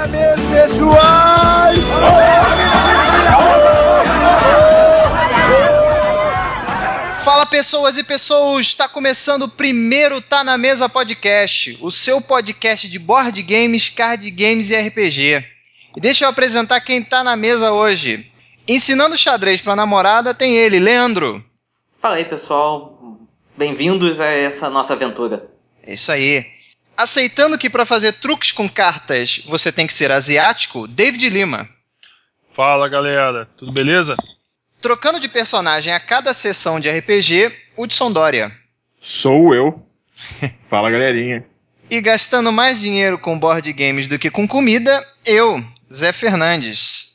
Pessoal! Fala pessoas e pessoas, está começando o primeiro Tá na Mesa Podcast, o seu podcast de board games, card games e RPG. E deixa eu apresentar quem tá na mesa hoje. Ensinando xadrez pra namorada tem ele, Leandro. Fala aí, pessoal. Bem-vindos a essa nossa aventura. É isso aí. Aceitando que para fazer truques com cartas você tem que ser asiático, David Lima. Fala galera, tudo beleza? Trocando de personagem a cada sessão de RPG, Hudson Dória. Sou eu. Fala galerinha. E gastando mais dinheiro com board games do que com comida, eu, Zé Fernandes.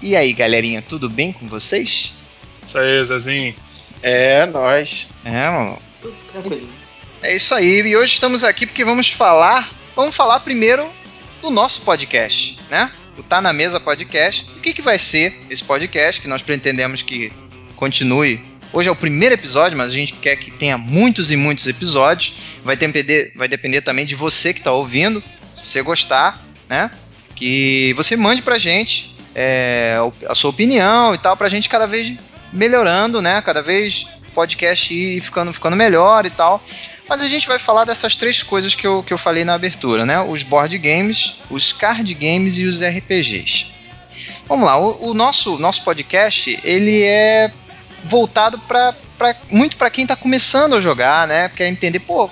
E aí, galerinha, tudo bem com vocês? Isso aí, Zezinho. É, nós. É, mano. Tudo tranquilo. É isso aí. E hoje estamos aqui porque vamos falar. Vamos falar primeiro do nosso podcast, né? O Tá na Mesa Podcast. O que, que vai ser esse podcast que nós pretendemos que continue. Hoje é o primeiro episódio, mas a gente quer que tenha muitos e muitos episódios. Vai depender, vai depender também de você que está ouvindo. Se você gostar, né? Que você mande pra gente é, a sua opinião e tal, pra gente cada vez melhorando, né? Cada vez o podcast ir ficando, ficando melhor e tal. Mas a gente vai falar dessas três coisas que eu, que eu falei na abertura, né? Os board games, os card games e os RPGs. Vamos lá, o, o nosso, nosso podcast, ele é voltado para muito para quem está começando a jogar, né? Quer entender, pô,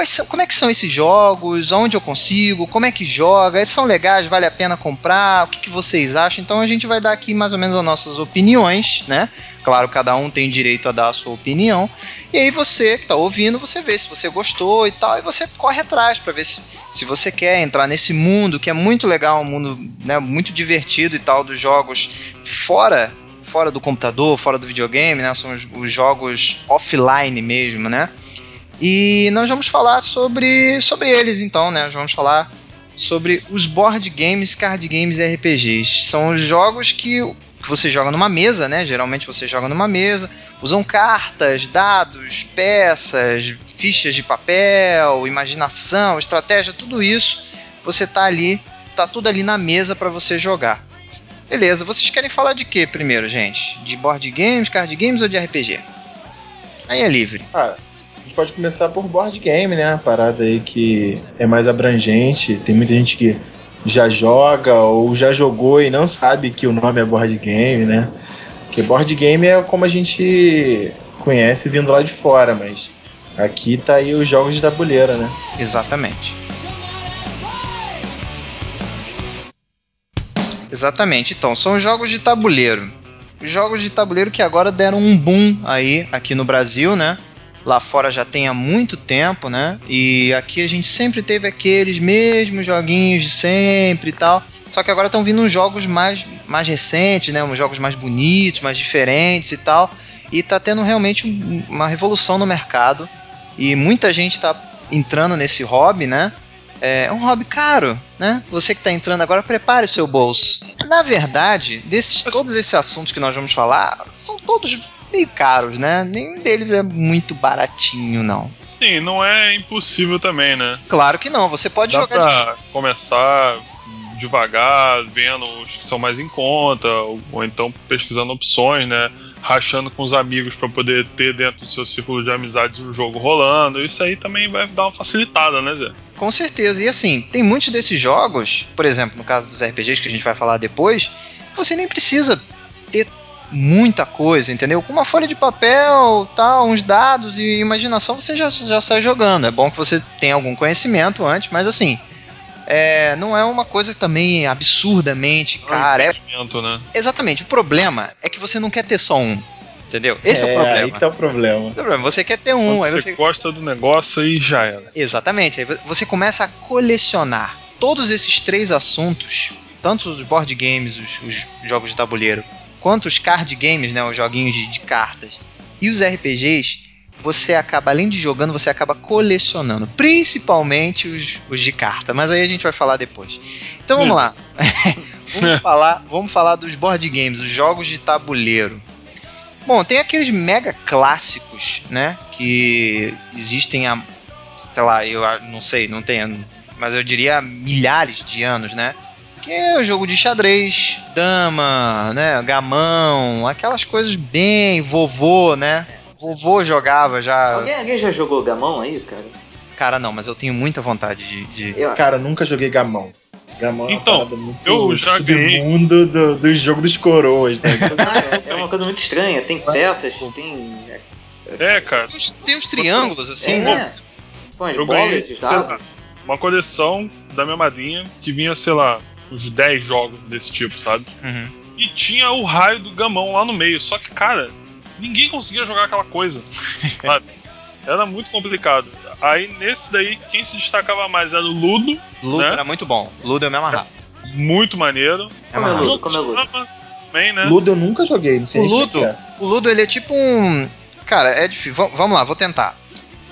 quais são, como é que são esses jogos, onde eu consigo, como é que joga, eles são legais, vale a pena comprar, o que, que vocês acham? Então a gente vai dar aqui mais ou menos as nossas opiniões, né? Claro, cada um tem direito a dar a sua opinião. E aí você que está ouvindo, você vê se você gostou e tal, e você corre atrás para ver se, se você quer entrar nesse mundo que é muito legal, um mundo né, muito divertido e tal dos jogos fora fora do computador, fora do videogame, né? São os, os jogos offline mesmo, né? E nós vamos falar sobre, sobre eles então, né? Nós vamos falar sobre os board games, card games e RPGs. São os jogos que, que você joga numa mesa, né? Geralmente você joga numa mesa, usam cartas, dados, peças, fichas de papel, imaginação, estratégia, tudo isso. Você tá ali, tá tudo ali na mesa para você jogar. Beleza, vocês querem falar de que primeiro, gente? De board games, card games ou de RPG? Aí é livre. Ah, gente pode começar por board game, né? A parada aí que é mais abrangente. Tem muita gente que já joga ou já jogou e não sabe que o nome é board game, né? Porque board game é como a gente conhece vindo lá de fora, mas aqui tá aí os jogos de tabuleiro, né? Exatamente. Exatamente. Então, são jogos de tabuleiro. Jogos de tabuleiro que agora deram um boom aí aqui no Brasil, né? Lá fora já tem há muito tempo, né? E aqui a gente sempre teve aqueles mesmos joguinhos de sempre e tal. Só que agora estão vindo uns jogos mais, mais recentes, né? Uns jogos mais bonitos, mais diferentes e tal. E tá tendo realmente um- uma revolução no mercado. E muita gente tá entrando nesse hobby, né? É um hobby caro, né? Você que tá entrando agora, prepare o seu bolso. Na verdade, desses, todos esses assuntos que nós vamos falar, são todos meio caros, né? Nenhum deles é muito baratinho, não. Sim, não é impossível também, né? Claro que não, você pode Dá jogar de pra começar devagar, vendo os que são mais em conta, ou, ou então pesquisando opções, né? Rachando com os amigos pra poder ter dentro do seu círculo de amizades o jogo rolando. Isso aí também vai dar uma facilitada, né, Zé? Com certeza. E assim, tem muitos desses jogos, por exemplo, no caso dos RPGs que a gente vai falar depois, você nem precisa ter muita coisa, entendeu? Com uma folha de papel, tal, uns dados e imaginação, você já, já sai jogando. É bom que você tenha algum conhecimento antes, mas assim, é, não é uma coisa também absurdamente cara. É, Investimento, né? exatamente. O problema é que você não quer ter só um. Entendeu? Esse é, o problema. Aí que tá o problema. Você quer ter um, você você gosta do negócio aí já era. Exatamente. Aí vo- você começa a colecionar todos esses três assuntos, tanto os board games, os, os jogos de tabuleiro, quanto os card games, né, os joguinhos de, de cartas, e os RPGs, você acaba, além de jogando, você acaba colecionando. Principalmente os, os de carta. Mas aí a gente vai falar depois. Então vamos lá. vamos, falar, vamos falar dos board games, os jogos de tabuleiro. Bom, tem aqueles mega clássicos, né? Que existem há, sei lá, eu não sei, não tenho, mas eu diria milhares de anos, né? Que é o jogo de xadrez, dama, né? Gamão, aquelas coisas bem vovô, né? Vovô jogava já. Alguém, alguém já jogou gamão aí, cara? Cara, não, mas eu tenho muita vontade de. de- Eu, Cara, nunca joguei gamão. Gamão é uma Então, parada muito eu já submundo do, do jogo dos coroas, né? Ah, é, é uma coisa muito estranha. Tem peças, tem. É, cara. Tem uns- Tem uns triângulos assim, é, né? Com as Eu bolas ganhei, lá, uma coleção da minha madrinha que vinha, sei lá, uns 10 jogos desse tipo, sabe? Uhum. E tinha o raio do gamão lá no meio. Só que, cara, ninguém conseguia jogar aquela coisa. sabe? Era muito complicado. Aí nesse daí, quem se destacava mais era o Ludo, Ludo Né? era muito bom. Ludo eu me amarrava. muito maneiro. Como é. Ludo? Como é Ludo? Também, né? Ludo eu nunca joguei, não sei O é Ludo? que é. O Ludo, ele é tipo um. Cara, é difícil. Va- vamos lá, vou tentar.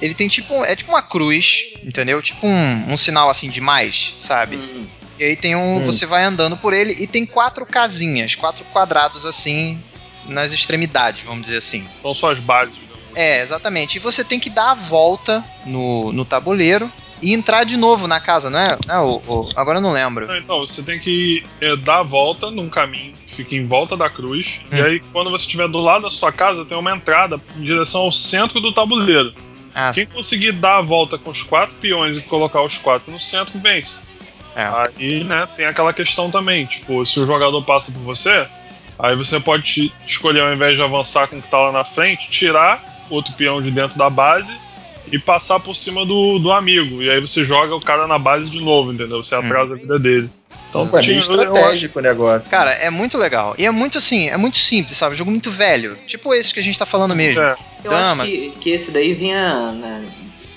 Ele tem tipo. um- É tipo uma cruz, entendeu? Tipo um, um sinal assim de mais, sabe? Hum, E aí tem um. Hum. Você vai andando por ele e tem quatro casinhas, quatro quadrados assim, nas extremidades, vamos dizer assim. São suas bases. né? É, exatamente. E você tem que dar a volta no, no tabuleiro e entrar de novo na casa, não é? Não é o, o- agora eu não lembro. Não, Então, você tem que é, dar a volta num caminho que fica em volta da cruz. Hum. E aí, quando você estiver do lado da sua casa, tem uma entrada em direção ao centro do tabuleiro. Ah, Quem conseguir dar a volta com os quatro peões e colocar os quatro no centro, vence. É. Aí, né, tem aquela questão também, tipo, se o jogador passa por você, aí você pode escolher, ao invés de avançar com o que tá lá na frente, tirar outro peão de dentro da base e passar por cima do, do amigo. E aí você joga o cara na base de novo, entendeu? Você atrasa a vida dele. Então, Pô, é meio estratégico o negócio. Cara, é muito legal. E é muito assim, é muito simples, sabe? Jogo muito velho. Tipo esse que a gente tá falando mesmo. É, Eu Dama. acho que, que esse daí vinha. né,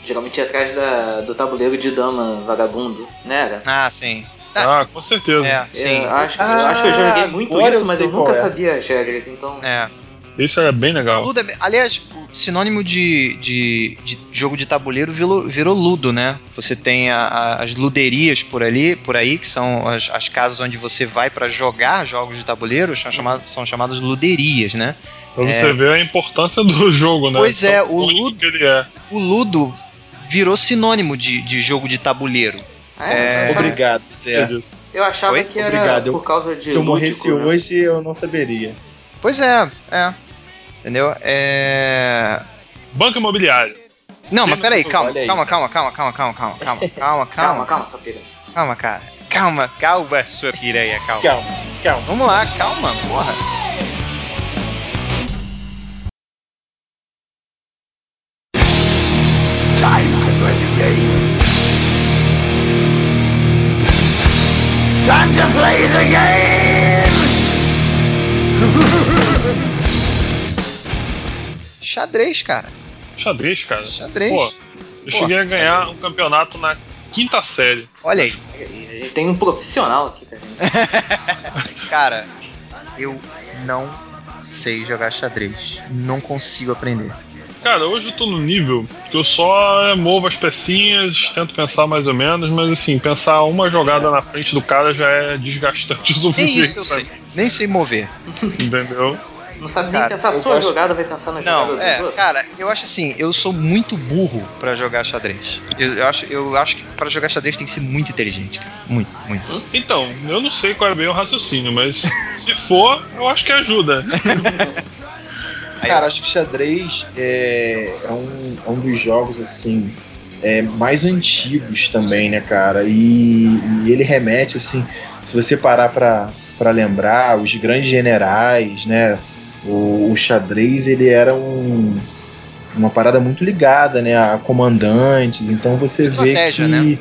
geralmente ia atrás da, do tabuleiro de dama vagabundo, né? Era? Ah, sim. ah, com certeza. É, sim. Eu acho, eu Ah, acho que eu joguei muito isso, eu mas eu nunca é. sabia as regras, então. É. Esse era bem legal. Ludo é bem- aliás, o sinônimo de, de, de jogo de tabuleiro virou, virou ludo, né? Você tem a- a- as luderias por ali, por aí, que são as, as casas onde você vai pra jogar jogos de tabuleiro, são, chamadas são chamadas luderias, né? Pra você ver a importância do jogo, né? Pois é, o Ludo- que ele é. O ludo virou sinônimo de, de jogo de tabuleiro. Ah, É. achava- Obrigado, É Zé. Eu achava Oi? que era Obrigado, por causa de. Se eu morresse lúdico, né? hoje, eu não saberia. Pois é, é. Entendeu? É. Banco imobiliário. Não, mas peraí, calma, calma, calma, calma, calma, calma, calma, calma, calma, Calma, calma, calma, sua filha. calma, cara. Calma, calma, sua piranha, calma. Calma, calma. Vamos lá, calma, porra. Xadrez, cara. Xadrez, cara. Xadrez. Pô, eu cheguei a ganhar um campeonato na quinta série. Olha aí. Tem um profissional aqui, cara. Cara, eu não sei jogar xadrez. Não consigo aprender. Cara, hoje eu tô no nível que eu só movo as pecinhas, tento pensar mais ou menos, mas assim, pensar uma jogada na frente do cara já é desgastante o Nem suficiente. isso eu sei. Nem sei mover. Entendeu? Não sabe Cara, nem pensar a sua gosto- jogada, vai pensar na jogada Não, dos é, outros. cara, eu acho assim, eu sou muito burro pra jogar xadrez. Eu, eu acho, eu acho que pra jogar xadrez tem que ser muito inteligente, cara. Muito, muito. Então, eu não sei qual é bem o raciocínio, mas se for, eu acho que ajuda. Cara, acho que xadrez é, é um, é um dos jogos assim é, mais antigos também, né, cara? E, e ele remete assim, se você parar pra, pra lembrar, os grandes generais, né? O, o xadrez ele era um, uma parada muito ligada, né, a comandantes. Então você Estratégia, vê que né?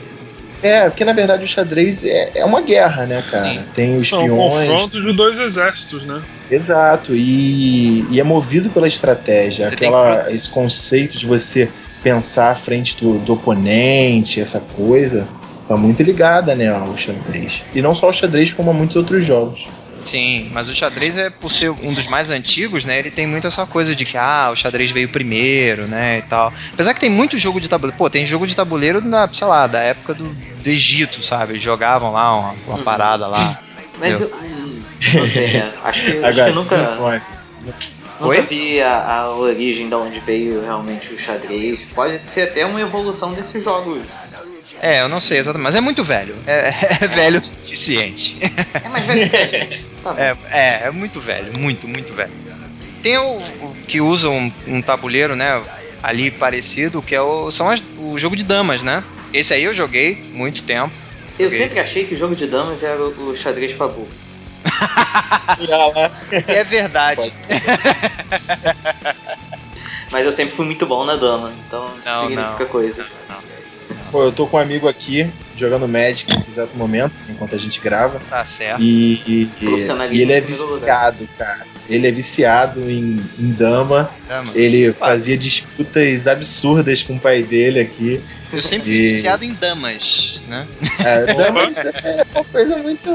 é, porque na verdade o xadrez é, é uma guerra, né, cara? Sim. Tem os São peões, confrontos de dois exércitos, né? Exato, e, e é movido pela estratégia, Você aquela, esse conceito de você pensar à frente do, do oponente, essa coisa, tá muito ligada né, ao xadrez. E não só ao xadrez, como a muitos outros jogos. Sim, mas o xadrez é por ser um dos mais antigos, né? Ele tem muito essa coisa de que ah, o xadrez veio primeiro, né, e tal. Apesar que tem muito jogo de tabuleiro. Pô, tem jogo de tabuleiro da, sei lá, da época do, do Egito, sabe? Eles jogavam lá uma, uma Uhum. parada lá. Mas eu. hum, Não sei? Acho que, acho que eu nunca, nunca Oi? vi a, a origem de onde veio realmente o xadrez. Pode ser até uma evolução desses jogos. É, eu não sei exatamente, mas é muito velho. É, é velho o suficiente. É mais velho que a gente. É, é, é muito velho, muito, muito velho. Tem o, o que usa um, um tabuleiro, né? Ali parecido, que é o, são as- o jogo de damas, né? Esse aí eu joguei muito tempo. Eu sempre achei que o jogo de damas era o, o xadrez pra burro. Olha lá. E é verdade. Mas eu sempre fui muito bom na dama, então isso Não, significa não. coisa. Pô, eu tô com um amigo aqui jogando Magic nesse exato momento, enquanto a gente grava. Tá certo. E, e- e ele é viciado, cara. Ele é viciado em, em dama. Dama. Ele fazia disputas absurdas com o pai dele aqui. Eu sempre fui E- viciado em damas, né? É, damas é uma coisa muito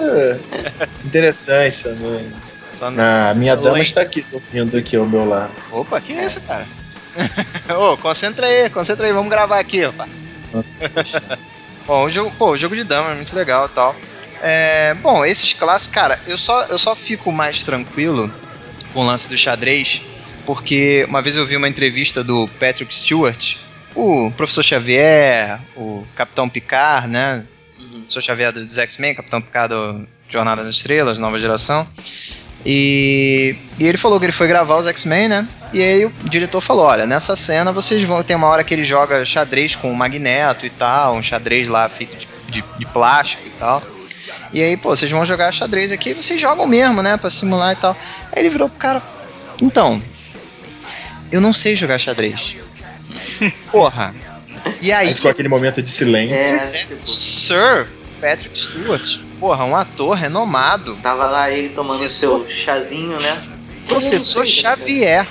interessante também. Só no- A minha dama está aqui, dormindo aqui ao meu lado. Opa, que isso, cara? Ô, concentra aí, concentra aí, vamos gravar aqui, opa. Bom, o jogo, pô, o jogo de dama é muito legal e tal. É, bom, esses clássicos, cara, eu só, eu só fico mais tranquilo com o lance do xadrez, porque uma vez eu vi uma entrevista do Patrick Stewart, o professor Xavier, o Capitão Picard, né? Uhum. Professor Xavier dos X-Men, Capitão Picard do Jornada das Estrelas, nova geração. E, e ele falou que ele foi gravar os X-Men, né? E aí o diretor falou: olha, nessa cena vocês vão. Tem uma hora que ele joga xadrez com o Magneto e tal, um xadrez lá feito de, de, de plástico e tal. E aí, pô, vocês vão jogar xadrez aqui e vocês jogam mesmo, né? Pra simular e tal. Aí ele virou pro cara: então, eu não sei jogar xadrez. Porra. E aí, Aí ficou aquele momento de silêncio. É, Sir- tipo, Sir Patrick Stewart, porra, um ator renomado. tava lá ele tomando Professor- seu chazinho, né? professor sei, Xavier.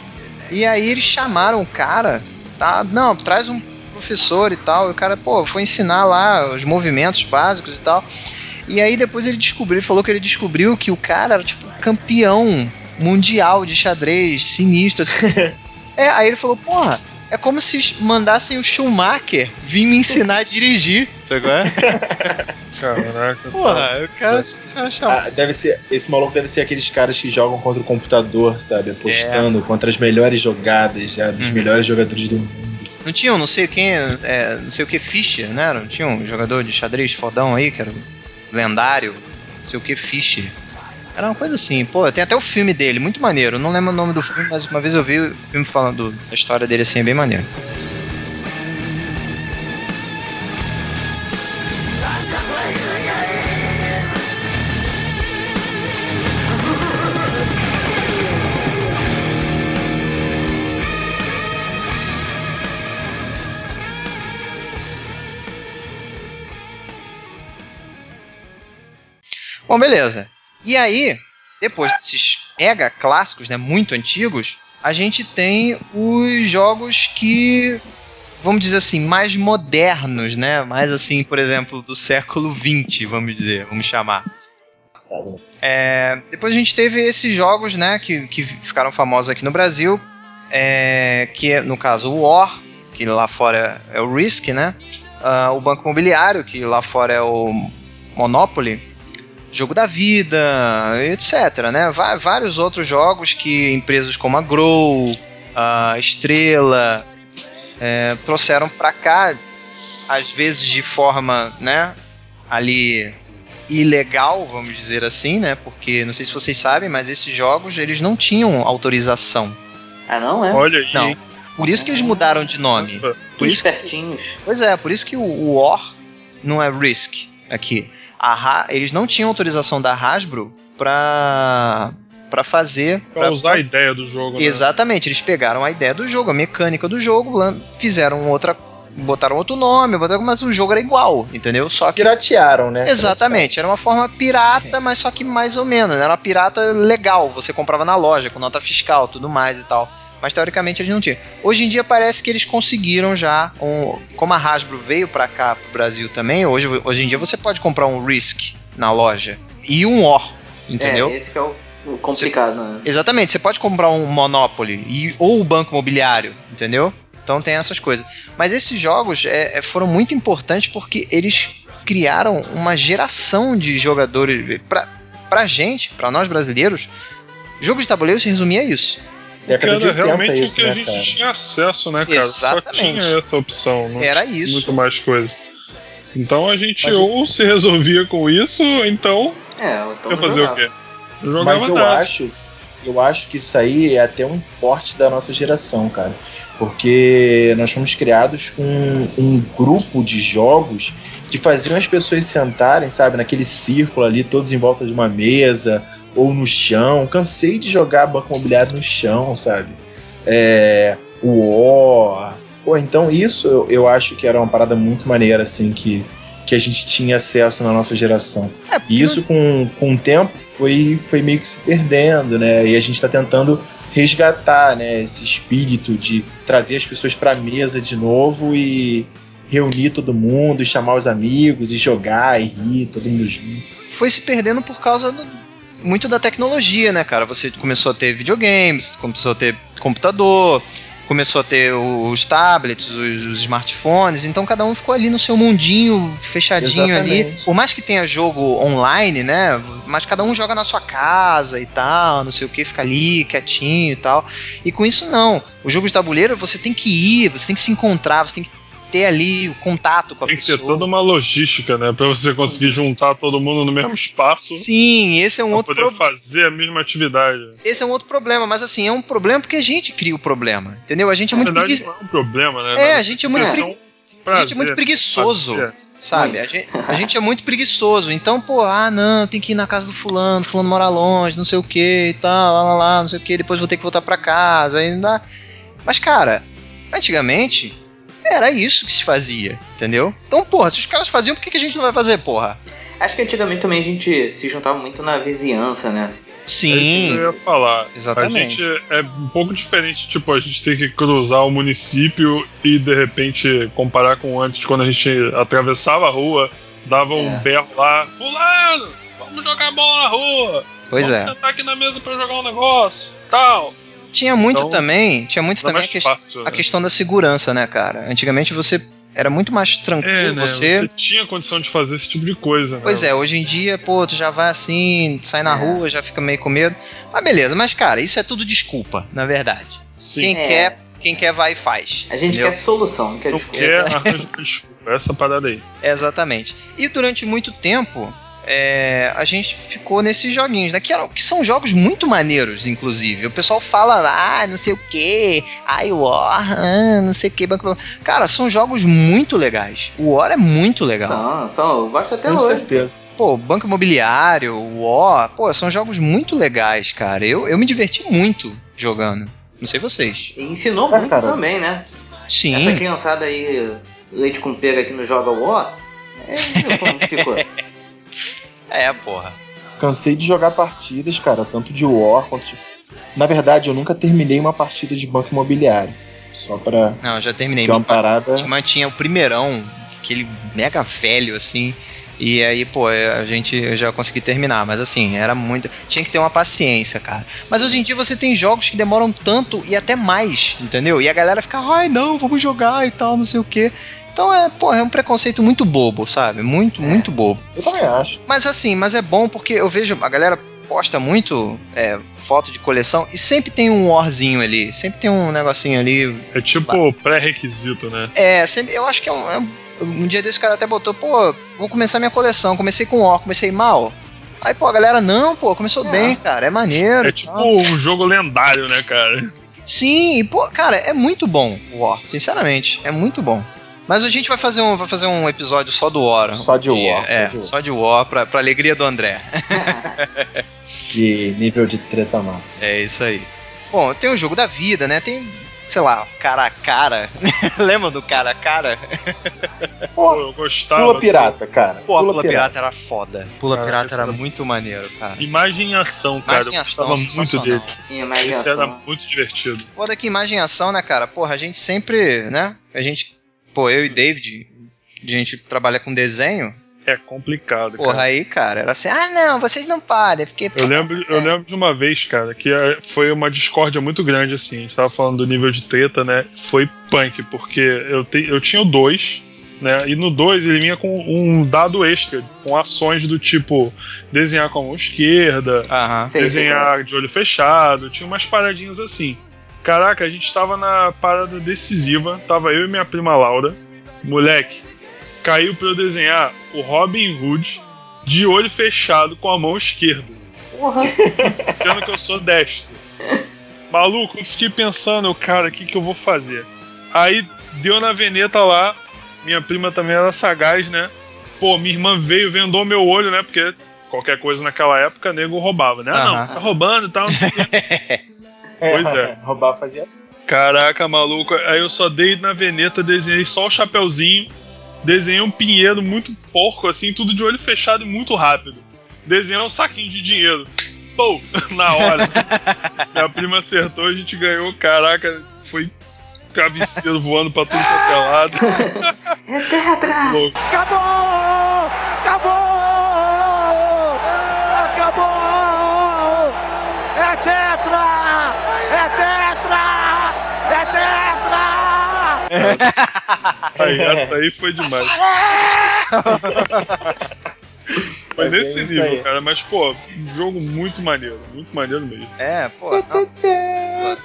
E aí eles chamaram o cara, tá? Não, traz um professor e tal. E o cara, pô, foi ensinar lá os movimentos básicos e tal. E aí depois ele descobriu, ele falou que ele descobriu que o cara era tipo campeão mundial de xadrez, sinistro. assim. é, aí ele falou, porra, é como se mandassem o Schumacher vir me ensinar a dirigir. Sabe qual é? Caraca. Porra, o cara chamou. Ah, deve ser, esse maluco deve ser aqueles caras que jogam contra o computador, sabe? Apostando É. contra as melhores jogadas, já, dos Uhum. melhores jogadores do mundo. Não tinha um, não sei quem, é, não sei o que, Fischer, né? Não tinha um jogador de xadrez fodão aí, que era lendário, não sei o que, Fischer. Era uma coisa assim, pô, tem até o filme dele, muito maneiro. Não lembro o nome do filme, mas uma vez eu vi o filme falando da história dele assim, é bem maneiro. Bom, beleza. E aí, depois desses mega clássicos, né, muito antigos, a gente tem os jogos que, vamos dizer assim, mais modernos, né? Mais assim, por exemplo, do século XX, vamos dizer, vamos chamar. É, depois a gente teve esses jogos, né, que, que ficaram famosos aqui no Brasil, é, que é, no caso o War, que lá fora é o Risk, né? Ah, o Banco Imobiliário, que lá fora é o Monopoly, Jogo da Vida, etc, né? Vários outros jogos que empresas como a Grow, a Estrela, é, trouxeram para cá, às vezes de forma, né, ali ilegal, vamos dizer assim, né? Porque não sei se vocês sabem, mas esses jogos eles não tinham autorização. Ah, não, é? Olha aí. Não. Por isso que eles mudaram de nome. Que Por isso espertinhos. Pois é, por isso que o, o War não é Risk aqui. A Ha- eles não tinham autorização da Hasbro pra, pra fazer. Pra usar a ideia do jogo, né? Exatamente, eles pegaram a ideia do jogo, a mecânica do jogo, fizeram outra. botaram outro nome, botaram, mas o jogo era igual, entendeu? Só que. Piratearam, né? Exatamente, era uma forma pirata, mas só que mais ou menos. Era uma pirata legal, você comprava na loja, com nota fiscal, tudo mais e tal. Mas teoricamente eles não tinham. Hoje em dia parece que eles conseguiram já, um, como a Hasbro veio pra cá, pro Brasil também, hoje, hoje em dia você pode comprar um Risk na loja e um War, entendeu? É, esse que é o, o complicado, né? Exatamente, você pode comprar um Monopoly e, ou o Banco Imobiliário, entendeu? Então tem essas coisas. Mas esses jogos é, é, foram muito importantes porque eles criaram uma geração de jogadores. Pra, pra gente, pra nós brasileiros, jogo de tabuleiro se resumia a isso. Década de Era 80 realmente isso, o que né, a gente cara? tinha acesso, né, cara? Exatamente. Só tinha essa opção. Não Era tinha isso. Muito mais coisa. Então a gente Mas- ou se resolvia com isso, ou então É, então não fazer o quê? Não jogava Mas eu nada. acho, eu acho que isso aí é até um forte da nossa geração, cara. Porque nós fomos criados com um grupo de jogos que faziam as pessoas sentarem, sabe, naquele círculo ali, todos em volta de uma mesa ou no chão. Cansei de jogar banco imobiliário no chão, sabe? É, o. Pô, então isso eu, eu acho que era uma parada muito maneira, assim, que, que a gente tinha acesso na nossa geração. É, E isso com, com o tempo foi, foi meio que se perdendo, né? E a gente está tentando resgatar, né, esse espírito de trazer as pessoas para a mesa de novo e reunir todo mundo, e chamar os amigos e jogar e rir, todo mundo junto. foi se perdendo por causa do- muito da tecnologia, né, cara? Você começou a ter videogames, começou a ter computador, começou a ter os tablets, os, os smartphones, então cada um ficou ali no seu mundinho, fechadinho ali. Exatamente. Por mais que tenha jogo online, né? Mas cada um joga na sua casa e tal, não sei o que, fica ali quietinho e tal. E com isso não. O jogo de tabuleiro você tem que ir, você tem que se encontrar, você tem que ter ali o contato com a Tem que pessoa. ter toda uma logística, né? Pra você conseguir juntar todo mundo no mesmo espaço Sim, esse é um pra outro poder problema. fazer a mesma atividade. Esse é um outro problema, mas assim, é um problema porque a gente cria o problema, entendeu? A gente é muito, verdade, pregui... não é um problema, né? É, a gente é muito, pregui- um a gente é prazer muito preguiçoso, fazer. sabe? A gente, a gente é muito preguiçoso. Então, pô, ah, não, tem que ir na casa do fulano, fulano mora longe, não sei o que e tal, lá, lá, lá, não sei o que, depois vou ter que voltar pra casa, dá. Mas, cara, antigamente era isso que se fazia, entendeu? Então, porra, se os caras faziam, por que, que a gente não vai fazer, porra? Acho que antigamente também a gente se juntava muito na vizinhança, né? É isso que Sim, eu ia falar. Exatamente. A gente é um pouco diferente, tipo, a gente tem que cruzar o município e de repente comparar com antes, quando a gente atravessava a rua, dava um É. berro lá, fulano, vamos jogar bola na rua, pois vamos é. sentar aqui na mesa pra jogar um negócio, tal. Tinha muito Então, também, tinha muito Era também a que- fácil. a né? questão da segurança, né, cara? Antigamente você era muito mais tranquilo, É, né? você... Você tinha condição de fazer esse tipo de coisa, né? Pois é, hoje em dia, pô, tu já vai assim, sai na É. rua, já fica meio com medo. Mas beleza, mas cara, isso é tudo desculpa, na verdade. Sim. Quem É. quer, quem quer vai e faz. A gente entendeu? quer solução, não quer Não desculpa. quer desculpa. Essa parada aí. Exatamente. E durante muito tempo, é, a gente ficou nesses joguinhos, né? Que, eram- que são jogos muito maneiros, inclusive. O pessoal fala, ah, não sei o que, ai, War, ah, não sei o que. Cara, são jogos muito legais. O War é muito legal. São, são, eu gosto até Com hoje. certeza. Pô, Banco Imobiliário, o War, pô, são jogos muito legais, cara. Eu, eu me diverti muito jogando. Não sei vocês. E ensinou É, muito cara. também, né? Sim. Essa criançada aí, leite com pera que não joga War, é, como ficou. É, porra. Cansei de jogar partidas, cara, tanto de War quanto de... Na verdade, eu nunca terminei uma partida de banco imobiliário. Só pra. Não, já terminei. Que é uma Minha parada. irmã tinha o primeirão, aquele mega velho, assim. E aí, pô, a gente já consegui terminar. Mas assim, era muito. Tinha que ter uma paciência, cara. Mas hoje em dia você tem jogos que demoram tanto e até mais, entendeu? E a galera fica, ai não, vamos jogar e tal, não sei o quê. Então é, pô, é um preconceito muito bobo, sabe? Muito, É. muito bobo. Eu também acho. Mas assim, mas é bom porque eu vejo a galera posta muito é, foto de coleção e sempre tem um warzinho ali, sempre tem um negocinho ali. É tipo pré-requisito, né? É, sempre, eu acho que é um, é um- um dia desse o cara até botou, pô, vou começar minha coleção, comecei com war, comecei mal. Aí, pô, a galera, não, pô, começou É. bem, cara, é maneiro. É e tipo tal. um jogo lendário, né, cara? Sim, e, pô, cara, é muito bom o War, sinceramente, é muito bom. Mas a gente vai fazer um, vai fazer um episódio só do War. Só de War, só É, de War. só de War, pra, pra alegria do André. De nível de treta massa. É isso aí. Bom, tem o jogo da vida, né? Tem, sei lá, cara a cara. Lembra do cara a cara? Pô, eu gostava. Pula pirata, cara. Pô, a Pula Pirata era foda. Pula Cara, Pirata era muito maneiro, cara. Imagem em ação, cara. Imagem em eu ação, gostava muito dele. Em Esse era imaginação. muito divertido. Foda que imagem e ação, né, cara? Porra, a gente sempre, né? A gente, pô, eu e David, a gente trabalha com desenho. É complicado, Porra, cara. aí, cara, era assim, ah, não, vocês não podem, porque... Eu lembro, eu lembro de uma vez, cara, que eh, foi uma discórdia muito grande, assim. A gente tava falando do nível de treta, né? Foi punk, porque eu, te, eu tinha o 2 Né? E no 2 ele vinha com um dado extra, com ações do tipo desenhar com a mão esquerda, Aham. Desenhar de olho fechado, tinha umas paradinhas assim. Caraca, a gente tava na parada decisiva, tava eu e minha prima Laura. Moleque, caiu pra eu desenhar o Robin Hood de olho fechado com a mão esquerda. Porra. sendo que eu sou destro. Maluco, eu fiquei pensando, cara, o que, que eu vou fazer? Aí deu na veneta lá, minha prima também era sagaz, né? Pô, minha irmã veio, vendou meu olho, né? Porque qualquer coisa naquela época, nego roubava, né? Ah, não, você tá roubando e tal, não sei o quê. Pois é. Roubar fazia. Caraca, maluco. Aí eu só dei na veneta, desenhei só o chapeuzinho, desenhei um pinheiro muito porco, assim, tudo de olho fechado e muito rápido. Desenhei um saquinho de dinheiro. Pô, na hora. Minha prima acertou, a gente ganhou. Caraca, foi travesseiro voando pra tudo quanto é lado. É! Louco. Acabou! Acabou! É! Aí, essa aí foi demais. Foi É nesse nível, aí. cara. Mas, pô, um jogo muito maneiro. Muito maneiro mesmo. É, pô. não. Pô,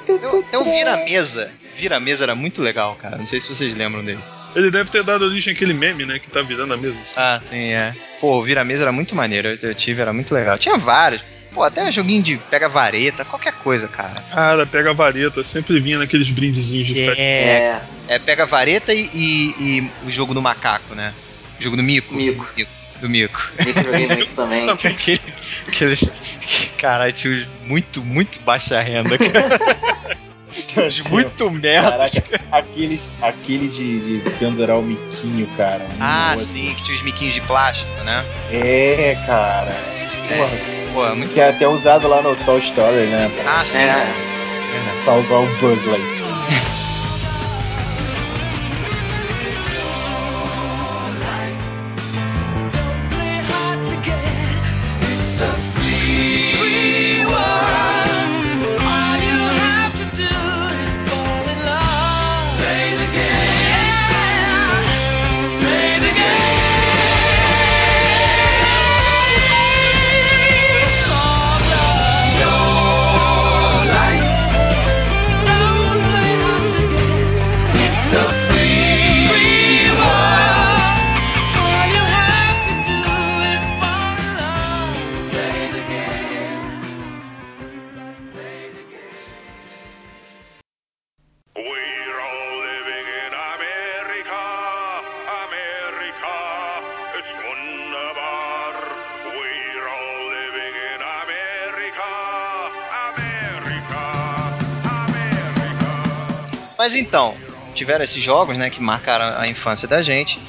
Tem tem um vira-mesa. Vira-mesa era muito legal, cara. Não sei se vocês lembram desse. Ele deve ter dado origem àquele meme, né? Que tá virando a mesa. assim. Ah, sim, é. Pô, o vira-mesa era muito maneiro. Eu, eu tive, era muito legal. Tinha vários. Pô, até joguinho de pega vareta, qualquer coisa, cara. Cara, pega vareta, sempre vinha naqueles brindezinhos de. É, É, é pega vareta e, e- e o jogo do macaco, né? O jogo do mico. Mico. Do mico. Nick joguei muito também. Aquele, aqueles. Caralho, tinha muito, muito baixa renda, cara. Muito merda. Caraca, aqueles, aquele de, de pendurar o miquinho, cara. Ah, Nossa. sim, que tinha os miquinhos de plástico, né? É, cara. Porra, Pô, é muito. que é até usado lá no Toy Story, né? Ah, sim, É. salvar o Buzz Lightyear. Mas então, tiveram esses jogos, né, que marcaram a infância da gente.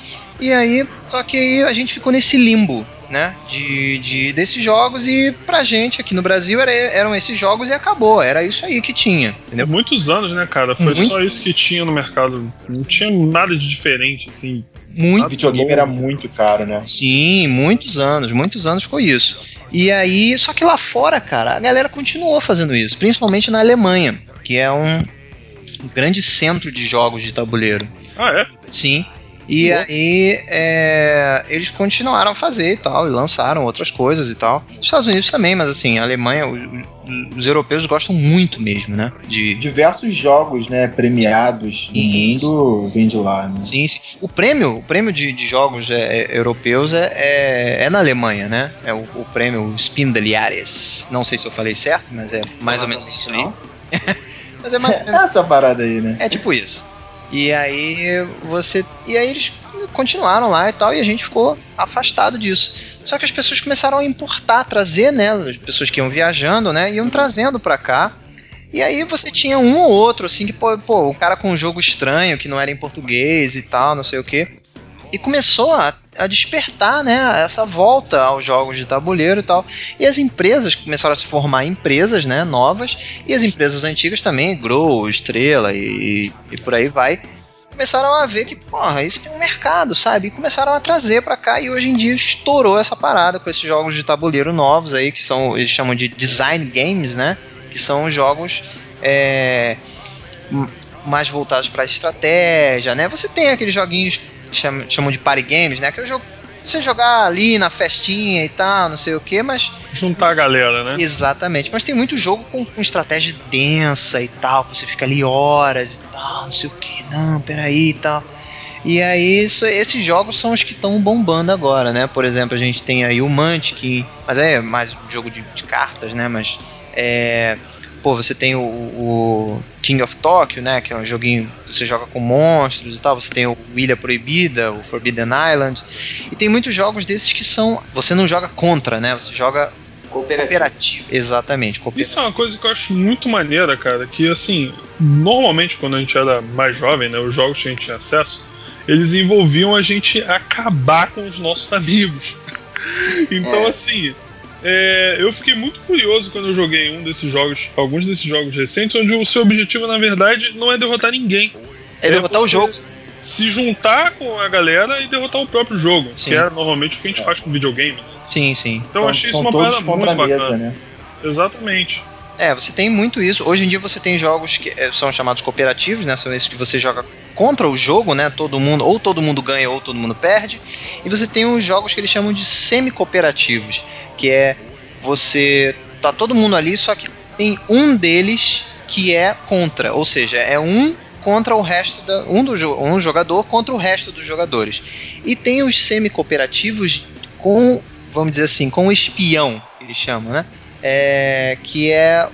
E aí, só que aí a gente ficou nesse limbo, né, de, de desses jogos e pra gente aqui no Brasil era- eram esses jogos e acabou, era isso aí que tinha, entendeu? Muitos anos, né, cara? Foi Muito. só isso que tinha no mercado. Não tinha nada de diferente, assim. Muito videogame era muito caro, né? Sim, muitos anos, muitos anos ficou isso. E aí, só que lá fora, cara, a galera continuou fazendo isso, principalmente na Alemanha, que é um grande centro de jogos de tabuleiro. Ah, é? Sim. E Boa. aí é, eles continuaram a fazer e tal, e lançaram outras coisas e tal. Os Estados Unidos também, mas assim, a Alemanha, o- o- os europeus gostam muito mesmo, né? De. Diversos jogos, né, premiados no Isso. mundo vêm de lá, né? Sim, sim. O prêmio, o prêmio de, de jogos é, é, europeus é, é, é na Alemanha, né? É o, o prêmio Spindeliares. Não sei se eu falei certo, mas é mais ou menos isso aí. Mas é mais menos Essa parada aí, né? É tipo isso. E aí você. E aí eles continuaram lá e tal, e a gente ficou afastado disso. Só que as pessoas começaram a importar, trazer, né? As pessoas que iam viajando, né? Iam trazendo pra cá. E aí você tinha um ou outro, assim, que, pô, pô, um cara com um jogo estranho, que não era em português e tal, não sei o quê. E começou a, a despertar, né, essa volta aos jogos de tabuleiro e tal. E as empresas começaram a se formar empresas, né, novas, e as empresas antigas também, Grow, Estrela e, e por aí vai, começaram a ver que, porra, isso tem um mercado, sabe? E começaram a trazer pra cá e hoje em dia estourou essa parada com esses jogos de tabuleiro novos aí, que são, eles chamam de design games, né? Que são jogos é, mais voltados pra estratégia, né? Você tem aqueles joguinhos chamam, chamam de party games, né? Que é o jogo você jogar ali na festinha e tal, não sei o que, mas Juntar a galera, né? Exatamente, mas tem muito jogo com, com estratégia densa e tal, que você fica ali horas e tal, não sei o que, não, peraí e tal. E aí, isso- esses jogos são os que estão bombando agora, né? Por exemplo, a gente tem aí o Mantic, mas é mais um jogo de, de cartas, né? Mas é. Pô, você tem o, o King of Tokyo, né? Que é um joguinho que você joga com monstros e tal. Você tem o Ilha Proibida, o Forbidden Island. E tem muitos jogos desses que são. Você não joga contra, né? Você joga Cooperativo. Cooperativo. Exatamente, cooperativo. Isso é uma coisa que eu acho muito maneira, cara, que assim, normalmente quando a gente era mais jovem, né, os jogos que a gente tinha acesso, eles envolviam a gente acabar com os nossos amigos. então, É. assim, é, eu fiquei muito curioso quando eu joguei um desses jogos, alguns desses jogos recentes, onde o seu objetivo, na verdade, não é derrotar ninguém. É derrotar o jogo. Se juntar com a galera e derrotar o próprio jogo. Sim. Que é normalmente o que a gente faz com videogame. né? Sim, sim. Então eu são achei isso uma todos parada contra a muito mesa, bacana. né? Exatamente. É, você tem muito isso. Hoje em dia você tem jogos que eh, são chamados cooperativos, né? São esses que você joga contra o jogo, né? Todo mundo, ou todo mundo ganha ou todo mundo perde. E você tem os jogos que eles chamam de semi-cooperativos, que é você tá todo mundo ali, só que tem um deles que é contra, ou seja, é um contra o resto da um do um jogador contra o resto dos jogadores. E tem os semi-cooperativos com, vamos dizer assim, com o espião, eles chamam, né? É, que é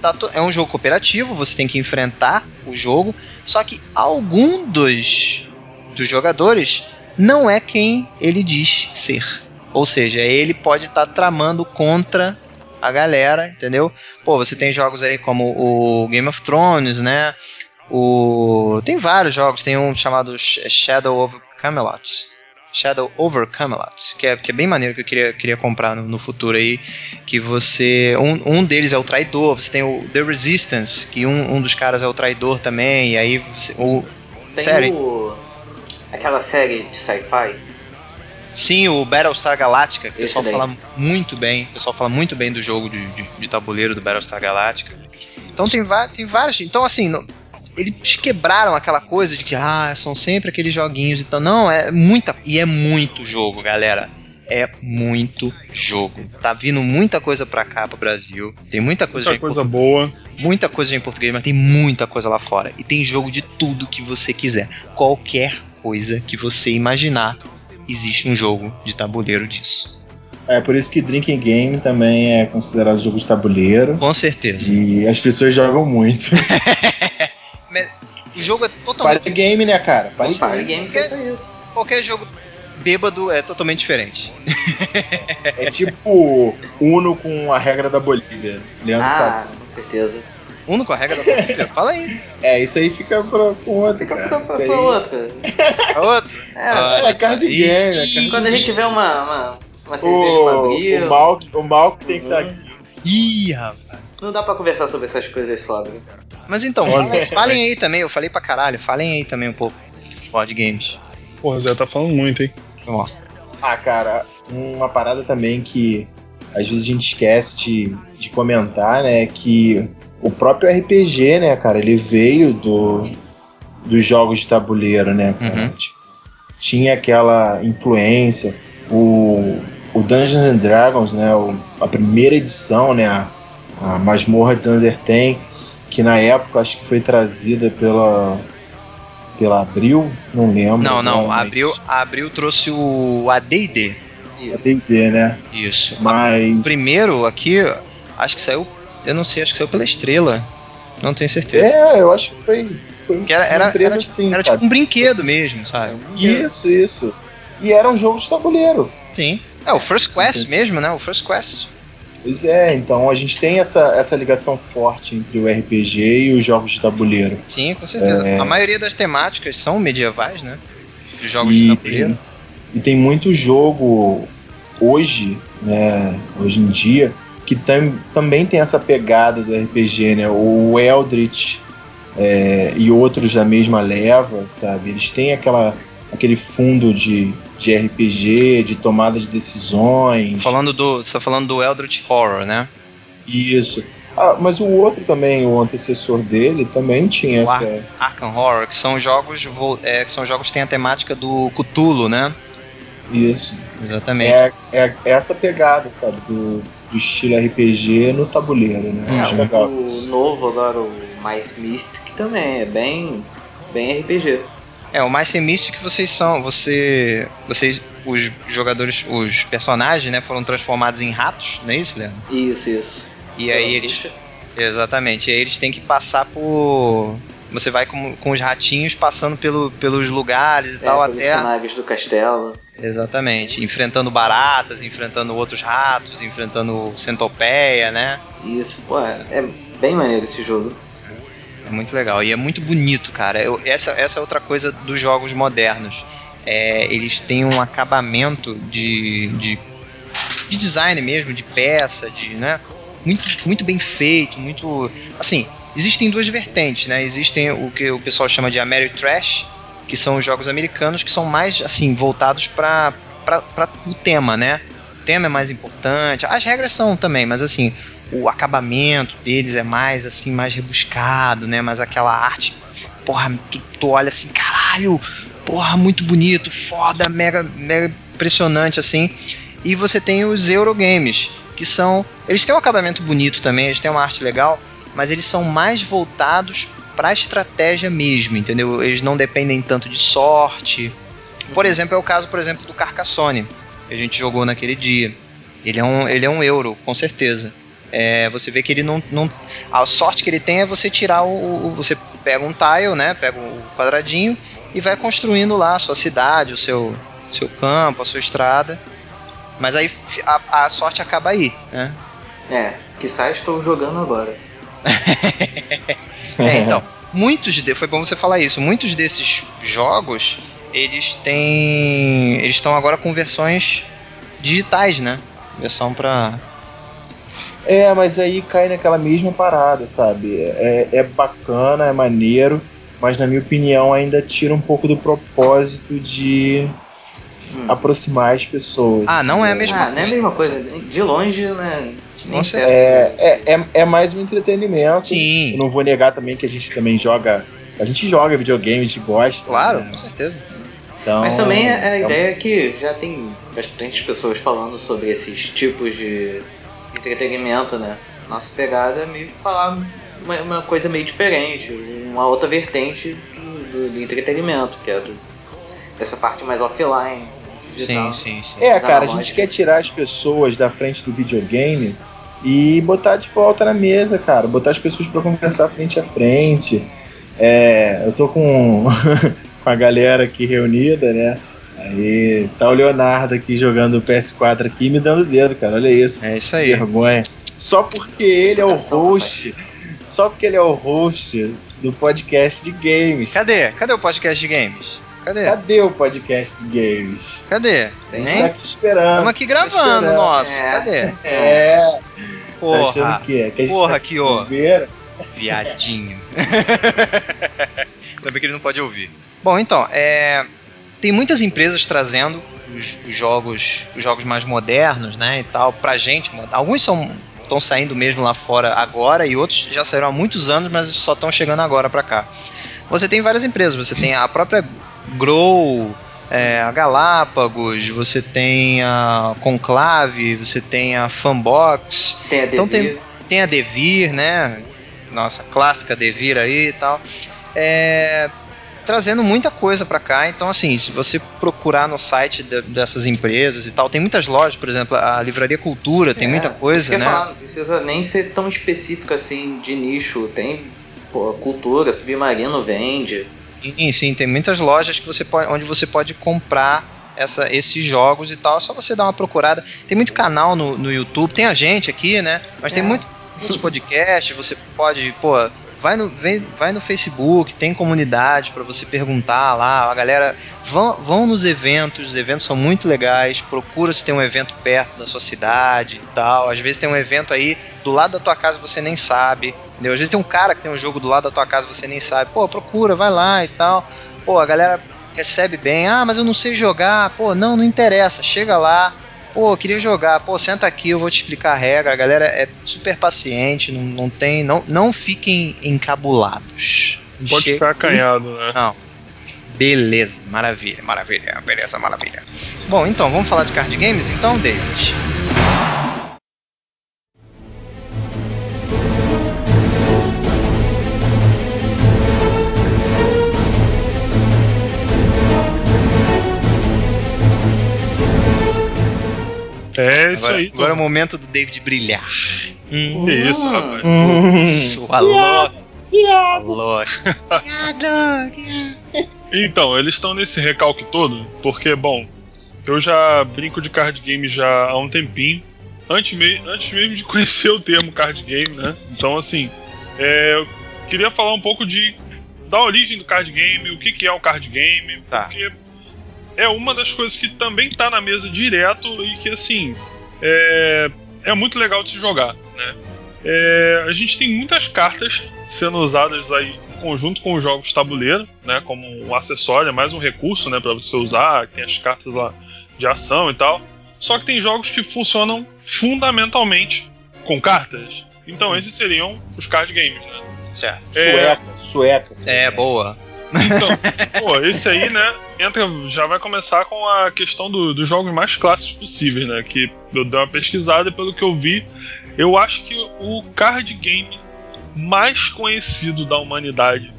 tá é um jogo cooperativo, você tem que enfrentar o jogo, só que algum dos dos jogadores não é quem ele diz ser. Ou seja, ele pode estar tramando contra a galera, entendeu? Pô, você tem jogos aí como o Game of Thrones, né? O tem vários jogos, tem um chamado Sh- Shadow of Camelot. Shadow Over Camelot, que é, que é bem maneiro que eu queria, queria comprar no, no futuro aí. Que você. Um, um deles é o traidor, você tem o The Resistance, que um, um dos caras é o traidor também, e aí você- o. Tem Sério? o... aquela série de sci-fi. Sim, o Battlestar Galactica, que o pessoal daí. fala muito bem. O pessoal fala muito bem do jogo de, de, de tabuleiro do Battlestar Galactica. Então tem, tem vários. Então, assim, eles quebraram aquela coisa de que ah, são sempre aqueles joguinhos e tal. Não, é muita. E é muito jogo, galera. É muito jogo. Tá vindo muita coisa pra cá, pro Brasil. Tem muita coisa Muita coisa boa. muita coisa já em português, mas tem muita coisa lá fora. E tem jogo de tudo que você quiser. Qualquer coisa que você imaginar, existe um jogo de tabuleiro disso. É por isso que Drinking Game também é considerado jogo de tabuleiro. Com certeza. E as pessoas jogam muito. O jogo é totalmente. Party game, né, cara? Party Party game. Game sempre é isso. Qualquer jogo bêbado é totalmente diferente. É tipo Uno com a regra da Bolívia. Leandro sabe. Ah, com certeza. Uno com a regra da Bolívia? Fala aí. É, isso aí fica pra, com outro, Fica cara. pra, pra, aí pra outra. Outro. É, Olha é card game, é card quando a gente vê uma, uma, uma cerveja O, o Mal, o Mal que tem que estar Uhum. aqui. Ih, rapaz. não dá pra conversar sobre essas coisas sóbrio. Mas então, falem, aí também, eu falei pra caralho, falem aí também um pouco. Board games. Porra, Zé tá falando muito, hein? Vamos lá. Ah, cara, uma parada também que às vezes a gente esquece de, de comentar, né? é Que o próprio RPG, né, cara, ele veio do, dos jogos de tabuleiro, né, cara? Uhum. Tipo, tinha aquela influência. O, o Dungeons and Dragons, né? o- a primeira edição, né? A, a Masmorra de Zanzerten, que na época acho que foi trazida pela. pela Abril, não lembro. Não, não, mas- abriu, abriu trouxe o AD&D. a D&D, né? Isso. Mas O primeiro aqui, acho que saiu, eu não sei, acho que saiu pela Estrela. Não tenho certeza. é, eu acho que foi, foi Que era, uma era, empresa era, tipo, assim, era sabe? tipo um brinquedo mesmo, sabe? Isso, isso. E era um jogo de tabuleiro. Sim. É, o First Quest mesmo, né? O First Quest. Pois é, então a gente tem essa, essa ligação forte entre o RPG e os jogos de tabuleiro. Sim, com certeza. É. A maioria das temáticas são medievais, né? De jogos E de tabuleiro. tem, e tem muito jogo hoje, né, hoje em dia, que tam, também tem essa pegada do RPG, né? O Eldritch é, e outros da mesma leva, sabe? Eles têm aquela, aquele fundo de, de RPG, de tomada de decisões. Falando do, você tá falando do Eldritch Horror, né? Isso. Ah, mas o outro também, o antecessor dele, também tinha O essa. Arkham Horror, que são jogos, é, que são jogos que têm a temática do Cthulhu, né? Isso. Exatamente. É, é essa pegada, sabe? Do, do estilo RPG no tabuleiro, né? Acho É, legal. o, isso. novo agora, o Mais Mystic, também é bem, bem RPG. É, o mais Mystic vocês são, você, vocês, os jogadores, os personagens, né, foram transformados em ratos, não é isso, Leandro? Isso, isso. E aí eles, exatamente, e aí eles têm que passar por, você vai com, com os ratinhos passando pelo, pelos lugares e É, tal até, cenários do castelo. exatamente, enfrentando baratas, enfrentando outros ratos, enfrentando centopeia, né? Isso, pô, é, é bem maneiro esse jogo. Muito legal e é muito bonito, cara. Eu- essa, essa é outra coisa dos jogos modernos. É, eles têm um acabamento de, de, de design mesmo, de peça, de, né? Muito, muito bem feito, muito. Assim, existem duas vertentes, né? Existem o que o pessoal chama de Ameritrash, que são os jogos americanos que são mais, assim, voltados para o tema, né? O tema é mais importante. As regras são também, mas assim, o acabamento deles é mais assim, mais rebuscado, né? Mas aquela arte, porra, tu, tu olha assim, caralho, porra, muito bonito, foda, mega, mega impressionante assim. E você tem os Eurogames, que são, eles têm um acabamento bonito também, eles têm uma arte legal, mas eles são mais voltados para estratégia mesmo, entendeu? Eles não dependem tanto de sorte. Por exemplo, é o caso, por exemplo, do Carcassonne, que a gente jogou naquele dia. Ele é um, ele é um euro, com certeza. É, você vê que ele não, não. A sorte que ele tem é você tirar o. o- você pega um tile, né? Pega o quadradinho e vai construindo lá a sua cidade, o seu, seu campo, a sua estrada. Mas aí a, a sorte acaba aí, né? É, que sai estou jogando agora. É, então, muitos de, foi bom você falar isso. Muitos desses jogos, eles têm, eles estão agora com versões digitais, né? Versão pra É, mas aí cai naquela mesma parada, sabe? É, é bacana, é maneiro, mas na minha opinião ainda tira um pouco do propósito de Hum. aproximar as pessoas. Ah, não é a mesma Ah, não é a coisa, mesma coisa. De longe, né? Perto. É, é, é, é mais um entretenimento. Sim. Eu não vou negar também que a gente também joga. A gente joga videogame, a gente gosta. Claro, né? com certeza. Então, Mas também é a é um- ideia que já tem bastante pessoas falando sobre esses tipos de entretenimento, né? Nossa pegada é meio que falar uma, uma coisa meio diferente, uma outra vertente do, do- do entretenimento, que é do- dessa parte mais offline, digital. Sim, sim, sim. É, cara, a gente quer tirar as pessoas da frente do videogame e botar de volta na mesa, cara. Botar as pessoas pra conversar frente a frente. É, eu tô com, com a galera aqui reunida, né? Aí tá o Leonardo aqui jogando o PS4 aqui e me dando o dedo, cara. Olha isso. É isso aí. vergonha. Só porque ele é o host. Só porque ele é o host do podcast de games. Cadê? Cadê o podcast de games? Cadê? Cadê o podcast de games? Cadê? A gente Hein? tá aqui esperando. Estamos aqui Tá gravando, esperando. nossa. É. Cadê? É, tá Porra, achando que é? Que a gente porra, tá que ó. viadinho. Ainda bem que ele não pode ouvir. Bom, então, é, tem muitas empresas trazendo os, os jogos, os jogos mais modernos, né, e tal, pra gente. Alguns são estão saindo mesmo lá fora agora e outros já saíram há muitos anos, mas só estão chegando agora pra cá. Você tem várias empresas, você tem a própria Grow, é, a Galápagos, você tem a Conclave, você tem a Fanbox, Tem a Então tem- Devir. tem a Devir, né? Nossa clássica Devir aí e tal. É, trazendo muita coisa pra cá. Então, assim, se você procurar no site de- dessas empresas e tal, tem muitas lojas, por exemplo, a Livraria Cultura tem É, muita coisa, né? falar, não precisa nem ser tão específico assim de nicho. Tem pô, cultura, submarino vende. Sim, sim, tem muitas lojas que você pode, onde você pode comprar essa, esses jogos e tal. É só você dar uma procurada. Tem muito canal no, no YouTube, tem a gente aqui, né? Mas tem É. muito, muitos podcasts. Você pode, pô, vai no, vem, vai no Facebook, tem comunidade para você perguntar lá. A galera vão, vão nos eventos, os eventos são muito legais. Procura se tem um evento perto da sua cidade e tal. Às vezes tem um evento aí do lado da tua casa você nem sabe. Entendeu? Às vezes tem um cara que tem um jogo do lado da tua casa você nem sabe. Pô, procura, vai lá e tal. Pô, a galera recebe bem. Ah, mas eu não sei jogar. Pô, não, não interessa. Chega lá, Pô, eu queria jogar. Pô, senta aqui, eu vou te explicar a regra. A galera é super paciente, não, não tem. Não, não fiquem encabulados. Pode Chega- ficar acanhado, né? Não. Beleza, maravilha, maravilha, beleza, maravilha. Bom, então, vamos falar de card games então, David? É isso agora, aí, agora é o momento do David brilhar. Hum, Que isso, rapaz. sua louca. Louca. Então, eles estão nesse recalque todo, porque, bom, eu já brinco de card game já há um tempinho. Antes, me- antes mesmo de conhecer o termo card game, né? Então, assim, é, eu queria falar um pouco de da origem do card game, o que, que é o card game, Tá. porque é uma das coisas que também tá na mesa direto e que, assim, é, é muito legal de se jogar, né? É, a gente tem muitas cartas sendo usadas aí em conjunto com os jogos de tabuleiro, né, como um acessório, é mais um recurso, né, para você usar, tem as cartas lá de ação e tal. Só que tem jogos que funcionam fundamentalmente com cartas. Então esses seriam os card games, né? Certo. Sueca, sueca. É, boa. Então, pô, esse aí, né, entra, já vai começar com a questão do- dos jogos mais clássicos possíveis, né, que eu dei uma pesquisada e pelo que eu vi, eu acho que o card game mais conhecido da humanidade,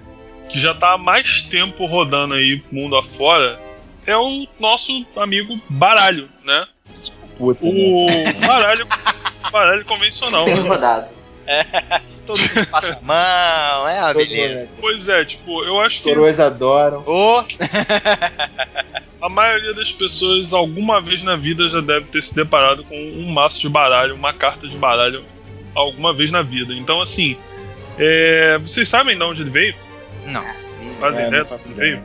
que já tá há mais tempo rodando aí mundo afora, é o nosso amigo baralho, né? Puta, né? O baralho, baralho convencional, né? Todo mundo passa a mão, é Todo beleza. mundo, né? Pois é, tipo, eu acho Os que coroas adoram. Ô, A maioria das pessoas, alguma vez na vida, já deve ter se deparado com um maço de baralho, uma carta de baralho, alguma vez na vida. Então, assim, é, vocês sabem de onde ele veio? não. Faz É, ideia não de faço onde veio?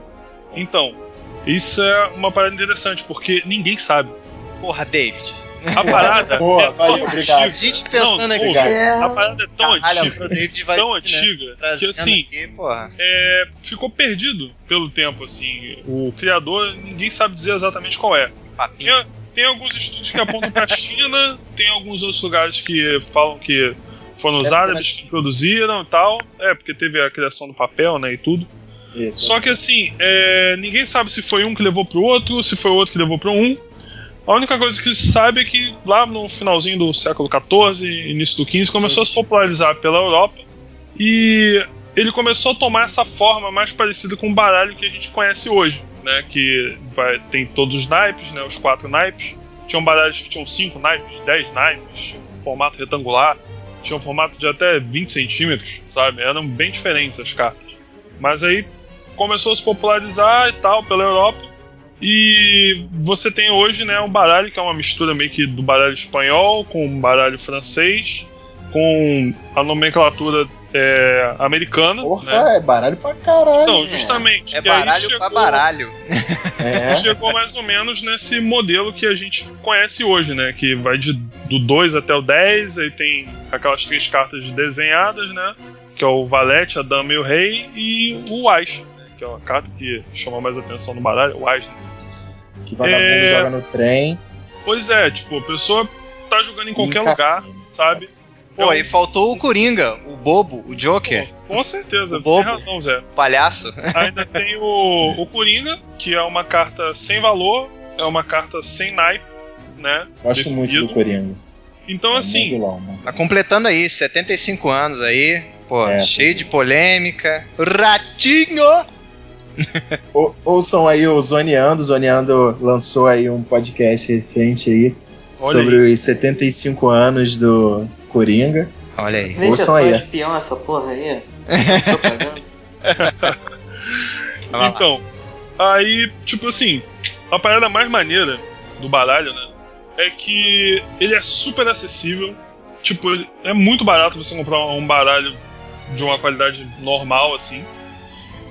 Então, isso é uma parada interessante, porque ninguém sabe. Porra, David. A parada. Boa, é valeu, tão obrigado. A gente pensando Não, aqui. obrigado. É, A parada é tão Caralho, antiga, vai tão né, antiga, que trazendo assim, aqui, porra. é, ficou perdido pelo tempo, assim. O criador, ninguém sabe dizer exatamente qual é. Tem, tem alguns estudos que apontam pra China, tem alguns outros lugares que falam que foram os árabes que produziram e tal. É, porque teve a criação do papel, né, e tudo. Isso. Só que assim, é, ninguém sabe se foi um que levou pro outro, se foi o outro que levou pro um. A única coisa que se sabe é que lá no finalzinho do século XIV, início do XV, começou a se popularizar pela Europa e ele começou a tomar essa forma mais parecida com o baralho que a gente conhece hoje, né? Que vai, tem todos os naipes, né? Os quatro naipes. Tinham baralhos que tinham cinco naipes, 10 naipes, um formato retangular, tinha um formato de até 20 centímetros, sabe? Eram bem diferentes as cartas. Mas aí começou a se popularizar e tal pela Europa. E você tem hoje, né, um baralho que é uma mistura meio que do baralho espanhol com o baralho francês, com a nomenclatura é, americana. né? Porra, é baralho pra caralho. Então, justamente. É aí baralho chegou- pra baralho. É. chegou mais ou menos nesse modelo que a gente conhece hoje, né? Que vai de, do 2 até o 10, aí tem aquelas três cartas desenhadas, né? Que é o Valete, a Dama e o Rei, e o Ás, né, que é uma carta que chamou mais atenção no baralho, o Ás. né? Que vagabundo É. joga no trem. Pois é, tipo, a pessoa tá jogando em qualquer em lugar, sabe? Pô, É um- e faltou o Coringa, o bobo, o Joker, Pô, com certeza, O tem bobo. razão, Zé. palhaço. Ainda tem o, o Coringa, que é uma carta sem valor, é uma carta sem naipe, né? Gosto muito definido. do Coringa. Então, É assim, mano. Tá completando aí, 75 anos aí. Pô, É, cheio de é. polêmica. Ratinho! Ou- ouçam aí o Zoneando. O Zoneando lançou aí um podcast recente aí Olha sobre os 75 anos do Coringa. Olha aí. Veja Ouçam só, aí. espião essa porra aí. Então, aí, tipo assim, a parada mais maneira do baralho, né? É que ele é super acessível. Tipo, ele- é muito barato você comprar um baralho de uma qualidade normal, assim.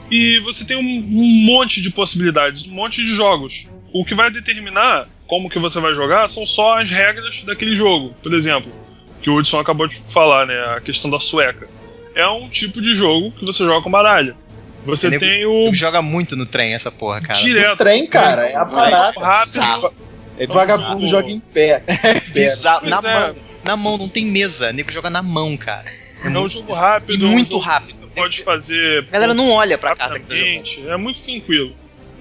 E você tem um, um monte de possibilidades, um monte de jogos. O que vai determinar como que você vai jogar são só as regras daquele jogo. Por exemplo, que o Hudson acabou de falar, né? A questão da sueca. É um tipo de jogo que você joga com baralho. Você Nego- tem o Joga muito no trem essa porra, cara. direto. O trem, cara, é a parada. rápido. É vagabundo joga em pé. Pé. Bizarro. Na é. mão. Na mão, não tem mesa. O nego joga na mão, cara. É um jogo rápido, E é um muito que rápido. Você pode fazer. A galera não olha pra carta que tá É muito tranquilo.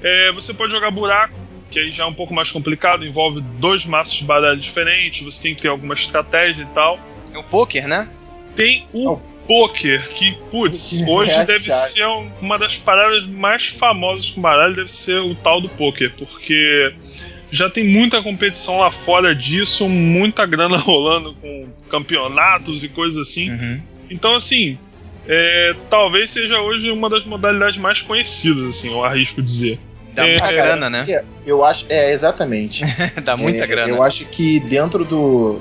É, você pode jogar buraco, que aí já é um pouco mais complicado, envolve dois maços de baralho diferentes, você tem que ter alguma estratégia e tal. É o poker, né? Tem o Oh. poker, que, putz, Que hoje é deve chave. ser um- uma das paradas mais famosas com baralho, deve ser o tal do poker, porque já tem muita competição lá fora disso, muita grana rolando com campeonatos e coisas assim. Uhum. Então, assim, é, talvez seja hoje uma das modalidades mais conhecidas, assim, eu arrisco dizer. Dá É, muita cara, grana, né? É, Eu acho, é, exatamente. Dá muita É, grana. Eu acho que dentro do.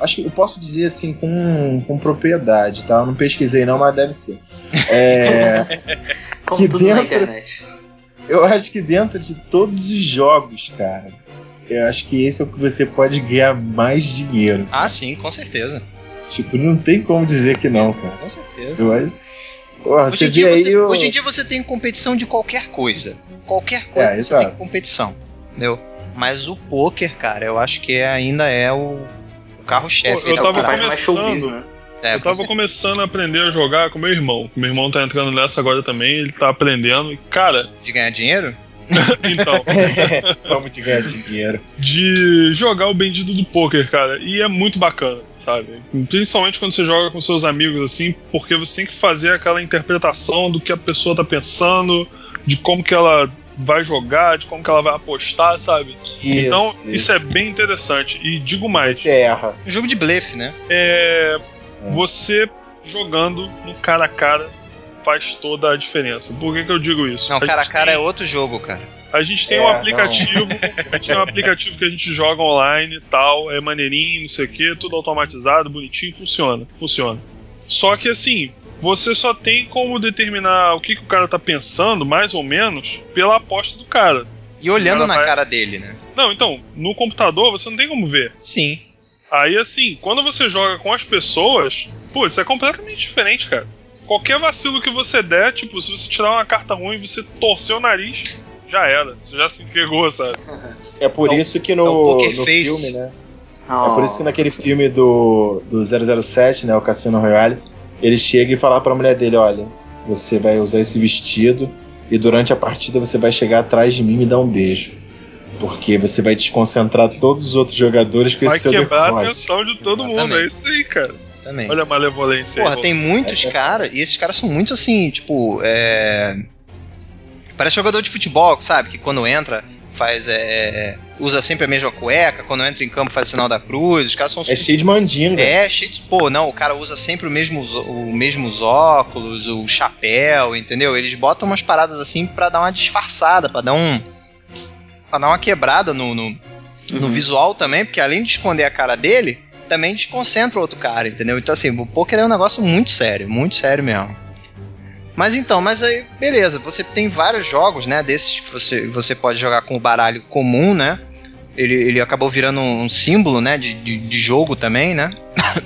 Acho que eu posso dizer assim com, com propriedade, tá? Eu não pesquisei não, mas deve ser. É, Que tudo na dentro- internet. eu acho que dentro de todos os jogos, cara, eu acho que esse é o que você pode ganhar mais dinheiro. Ah, sim, com certeza. Tipo, não tem como dizer que não, cara. Com certeza. Eu acho. Porra, Hoje, você em dia vê aí você, o. hoje em dia você tem competição de qualquer coisa. Qualquer coisa É, você tem competição. Entendeu? Mas o poker, cara, eu acho que ainda é o, o carro-chefe. Eu da É o que tava mais começando. showbiz, né? É, eu com tava começando a aprender a jogar com meu irmão. Meu irmão tá entrando nessa agora também, ele tá aprendendo. E, cara, De ganhar dinheiro? então, Vamos te ganhar dinheiro. de jogar o bendito do poker, cara. E é muito bacana, sabe? Principalmente quando você joga com seus amigos assim, porque você tem que fazer aquela interpretação do que a pessoa tá pensando, de como que ela vai jogar, de como que ela vai apostar, sabe? então, isso é bem interessante. E digo mais, Você erra. Um jogo de blefe, né? é, É. você jogando no cara a cara faz toda a diferença. Por que, que eu digo isso? Não, cara a cara é tem- outro jogo, cara. A gente tem É, um não. aplicativo, a gente tem um aplicativo que a gente joga online e tal, é maneirinho, não sei o que, tudo automatizado, bonitinho, funciona, funciona. Só que assim, você só tem como determinar o que, que o cara tá pensando, mais ou menos, pela aposta do cara. E olhando Ela na vai- cara dele, né? Não, então, no computador você não tem como ver. Sim. Aí assim, quando você joga com as pessoas, putz, é completamente diferente, cara. Qualquer vacilo que você der, tipo, se você tirar uma carta ruim e você torcer o nariz, já era. Você já se entregou, sabe? É por É o- isso que é o no, Poker no Face. filme, né? Oh. É por isso que naquele filme do, do 007, né, o Cassino Royale, ele chega e fala pra mulher dele, olha, você vai usar esse vestido e durante a partida você vai chegar atrás de mim e me dar um beijo. Porque você vai desconcentrar todos os outros jogadores com Vai esse seu quebrar a atenção de todo mundo, Exatamente. é isso aí, cara. Também. Olha a malevolência Porra, aí. tem muitos é- caras, e esses caras são muito assim, tipo, é. Parece jogador de futebol, sabe? Que quando entra, faz. É... Usa sempre a mesma cueca, quando entra em campo faz o sinal da cruz. Os caras são É cheio de mandinga. É, cheio de. Pô, não, o cara usa sempre o mesmo, o mesmos óculos, o chapéu, entendeu? Eles botam umas paradas assim pra dar uma disfarçada, pra dar um. pra dar uma quebrada no, no, no Uhum. visual também, porque além de esconder a cara dele, também desconcentra o outro cara, entendeu? Então, assim, o poker é um negócio muito sério, muito sério mesmo. Mas então, mas aí, beleza, você tem vários jogos, né, desses que você, você pode jogar com o baralho comum, né? Ele, ele acabou virando um símbolo, né, de, de, de jogo também, né?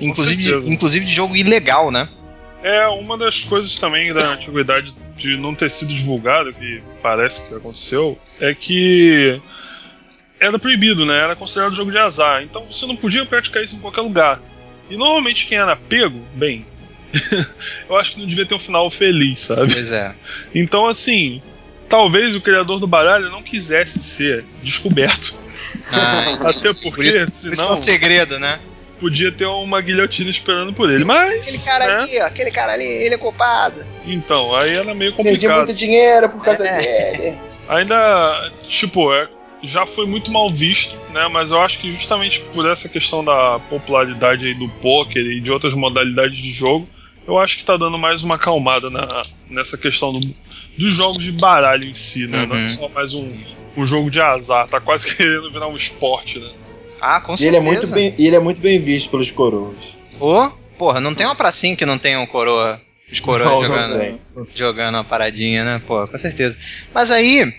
inclusive, de, inclusive de jogo ilegal, né? É uma das coisas também da antiguidade de não ter sido divulgado, que parece que aconteceu, é que era proibido, né? Era considerado jogo de azar. Então você não podia praticar isso em qualquer lugar. E normalmente quem era pego, bem, eu acho que não devia ter um final feliz, sabe? Pois é. Então assim, talvez o criador do baralho não quisesse ser descoberto. Ah, Até porque, por isso, por isso é senão, um segredo, né? podia ter uma guilhotina esperando por ele. Mas. Aquele cara né? ali, ó, aquele cara ali, ele é culpado. Então, aí era meio Perdi complicado. muito dinheiro por causa É. dele. Ainda, tipo, é, já foi muito mal visto, né? Mas eu acho que justamente por essa questão da popularidade aí do poker e de outras modalidades de jogo, eu acho que tá dando mais uma acalmada na, nessa questão do- dos jogos de baralho em si, né? Não Uhum. é só mais um, um jogo de azar, tá quase querendo virar um esporte, né? Ah, com E certeza. ele é muito bem, e ele é muito bem visto pelos coroas. Ô, porra, não tem uma pracinha que não tenha um coroa. Os coroas Não, não jogando, tem. jogando uma paradinha, né? Pô, com certeza. Mas aí,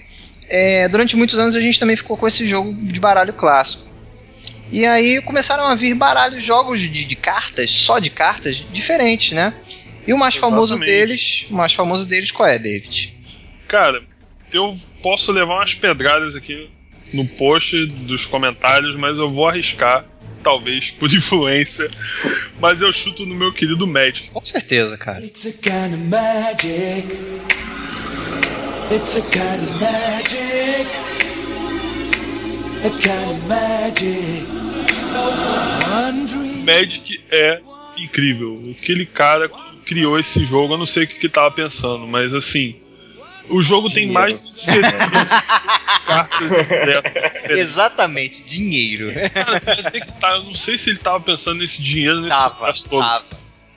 é, durante muitos anos a gente também ficou com esse jogo de baralho clássico. E aí começaram a vir baralhos, jogos de, de cartas, só de cartas, diferentes, né? E o mais famoso Exatamente. deles, o mais famoso deles qual é, David? Cara, eu posso levar umas pedradas aqui no post dos comentários, mas eu vou arriscar, talvez por influência, mas eu chuto no meu querido Magic. Com certeza, cara. It's a kind of magic. It's a kind of magic. A kind of magic. Dream. Magic é incrível. Aquele cara criou esse jogo, eu não sei o que que tava pensando, mas assim, o jogo tem Dinheiro. mais de 60 cartas diretas. Exatamente, dinheiro. Cara, eu, sei que tá, eu não sei se ele tava pensando nesse dinheiro nesse Tava, todo. tava.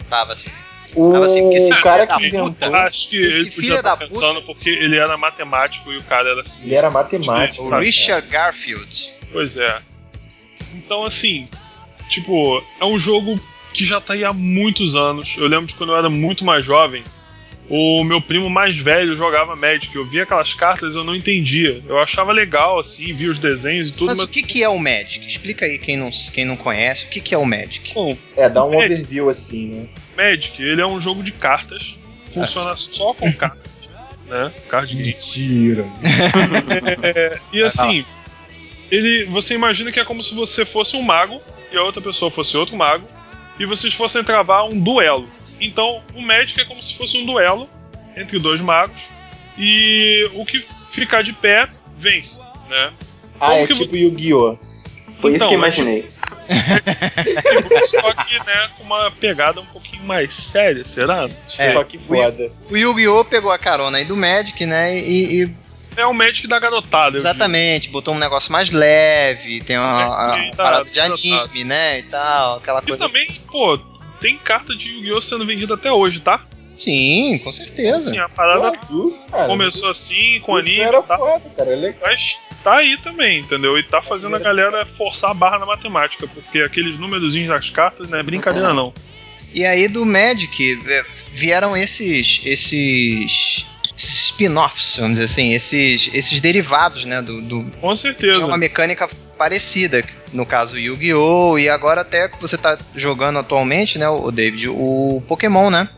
Tava assim. O assim, esse cara filho que puta- Acho que Esse ele podia estar pensando porque ele era matemático e o cara era assim. ele era matemático. O? Richard Garfield. Pois é. Então, assim, tipo, é um jogo que já tá aí há muitos anos. Eu lembro de quando eu era muito mais jovem, o meu primo mais velho jogava Magic. Eu via aquelas cartas e eu não entendia. Eu achava legal, assim, via os desenhos e tudo, Mas mas. o que, que é o Magic? Explica aí quem não, quem não conhece, o que, que é o Magic? Bom, É, dá um É. overview assim, né? Magic, ele é um jogo de cartas. Funciona só com cartas. Né? Card game. Mentira. É, e assim, ele, você imagina que é como se você fosse um mago e a outra pessoa fosse outro mago e vocês fossem travar um duelo. Então, o Magic é como se fosse um duelo entre dois magos e o que ficar de pé vence, né? Ah, Como é tipo Yu-Gi-Oh! Foi isso Então, que eu imaginei. Só que, né, com uma pegada um pouquinho mais séria, será? Sei. Só que foda. O Yu-Gi-Oh! pegou a carona aí do Magic, né? E, e- É o Magic da garotada. exatamente, botou um negócio mais leve, tem uma, É, a, tá, parada de tá, anime, né? E tal, aquela. E coisa. também, pô, tem carta de Yu-Gi-Oh! sendo vendida até hoje, tá? Sim, com certeza. Assim, a parada Pô, justo, cara. começou assim, com anime, Era tá? foda, cara. É legal. Mas tá aí também, entendeu? E tá fazendo a galera forçar a barra na matemática, porque aqueles númerozinhos das cartas não é brincadeira, não. E aí do Magic é, vieram esses esses spin-offs, vamos dizer assim, esses, esses derivados, né, do, do Com certeza. uma mecânica parecida, no caso Yu-Gi-Oh! e agora até que você tá jogando atualmente, né, o David, o Pokémon, né?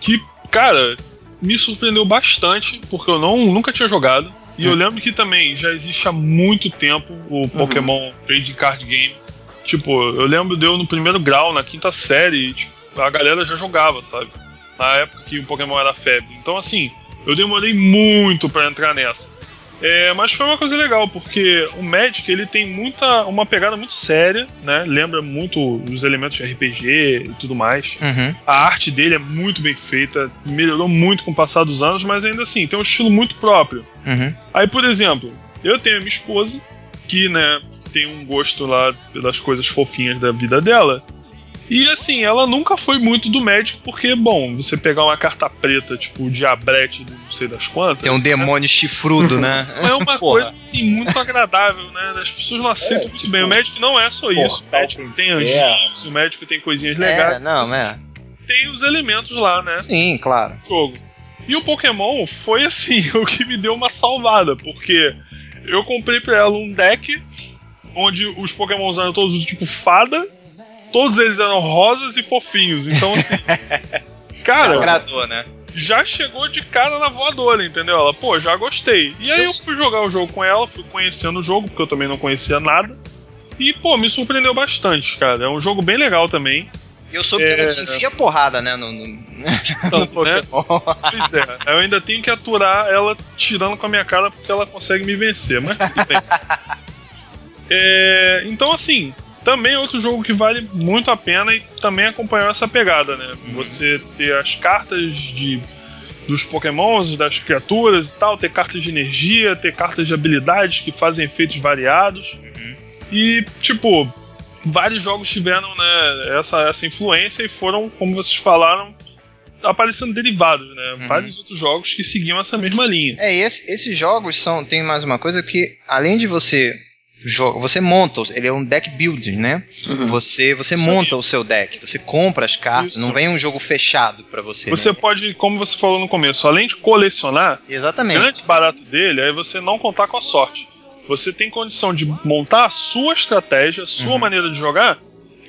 Que, cara, me surpreendeu bastante, porque eu não, nunca tinha jogado. E eu lembro que também já existe há muito tempo o Pokémon Trading Card Game. Tipo, eu lembro de eu no primeiro grau, na quinta série, tipo, a galera já jogava, sabe? Na época que o Pokémon era febre. Então, assim, eu demorei muito pra entrar nessa. É, mas foi uma coisa legal, porque o Magic ele tem muita, uma pegada muito séria, né? Lembra muito os elementos de RPG e tudo mais. Uhum. A arte dele é muito bem feita, melhorou muito com o passar dos anos, mas ainda assim, tem um estilo muito próprio. Uhum. Aí, por exemplo, eu tenho a minha esposa, que, né, tem um gosto lá pelas coisas fofinhas da vida dela. E assim, ela nunca foi muito do Magic, porque, bom, você pegar uma carta preta, tipo o Diabrete do não sei das quantas, Tem um demônio chifrudo, né? não é uma Porra. coisa assim muito agradável, né? As pessoas não aceitam É, muito tipo, bem. O Magic não é só isso. O portal Magic pro tem anjinhos, o Magic tem coisinhas legais. É, não, assim, é. Tem os elementos lá, né? Sim, claro. jogo. E o Pokémon foi assim, o que me deu uma salvada, porque eu comprei pra ela um deck onde os Pokémons eram todos do tipo fada, todos eles eram rosas e fofinhos. Então, assim. cara, Agradou, né? já chegou de cara na voadora, entendeu? Ela, pô, já gostei. E aí eu fui jogar o jogo com ela, fui conhecendo o jogo, porque eu também não conhecia nada. E, pô, me surpreendeu bastante, cara. É um jogo bem legal também. E eu soube que É. ela te enfia porrada, né? No, no, Então, no né? Pokémon. Pois é, eu ainda tenho que aturar ela tirando com a minha cara porque ela consegue me vencer, mas tudo bem. É, então, assim, também é outro jogo que vale muito a pena e também acompanhou essa pegada, né? Você ter as cartas de dos pokémons, das criaturas e tal, ter cartas de energia, ter cartas de habilidades que fazem efeitos variados. E, tipo, vários jogos tiveram né, essa, essa influência e foram, como vocês falaram, aparecendo derivados, né? Uhum. Vários outros jogos que seguiam essa mesma linha. É, e esse- esses jogos são. Tem mais uma coisa que, além de você. Joga- Você monta, ele é um deck building, né? Uhum. Você, você Isso monta aí. o seu deck, você compra as cartas, Isso. não vem um jogo fechado pra você. Você né? pode, como você falou no começo, além de colecionar, o Exatamente. grande barato dele é você não contar com a sorte. Você tem condição de montar a sua estratégia, a sua Uhum. maneira de jogar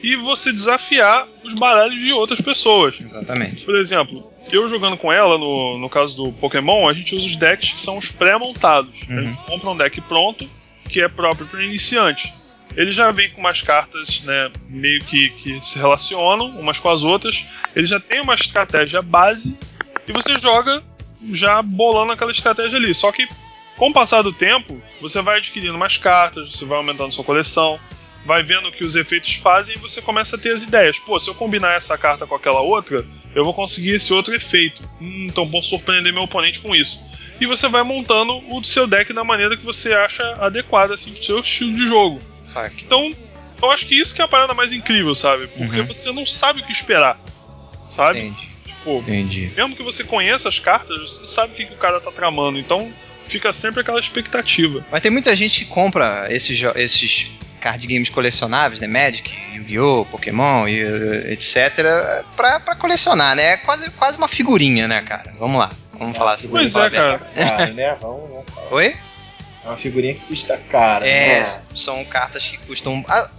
e você desafiar os baralhos de outras pessoas. Exatamente. Por exemplo, eu jogando com ela, no, no caso do Pokémon, a gente usa os decks que são os pré-montados. Uhum. A gente compra um deck pronto, que é próprio para iniciante. Ele já vem com umas cartas, né, meio que, que se relacionam umas com as outras. Ele já tem uma estratégia base e você joga já bolando aquela estratégia ali. Só que com o passar do tempo, você vai adquirindo mais cartas, você vai aumentando sua coleção, vai vendo o que os efeitos fazem e você começa a ter as ideias. Pô, se eu combinar essa carta com aquela outra, eu vou conseguir esse outro efeito. Hum, então posso surpreender meu oponente com isso. E você vai montando o seu deck da maneira que você acha adequada assim, pro seu estilo de jogo. Saque. Então, eu acho que isso que é a parada mais incrível, sabe? Porque Uhum. você não sabe o que esperar. Sabe? Entendi. Tipo, Entendi. mesmo que você conheça as cartas, você não sabe o que, que o cara tá tramando. Então, fica sempre aquela expectativa. Mas tem muita gente que compra esses, esses card games colecionáveis, né? Magic, Yu-Gi-Oh!, Pokémon etc. Pra, pra colecionar, né? É quase, quase uma figurinha, né, cara? Vamos lá. Vamos falar assim. Pois é, cara. Cara, né? Vamos, bem. Oi? É uma figurinha que custa cara. É, É. são cartas que custam. ah,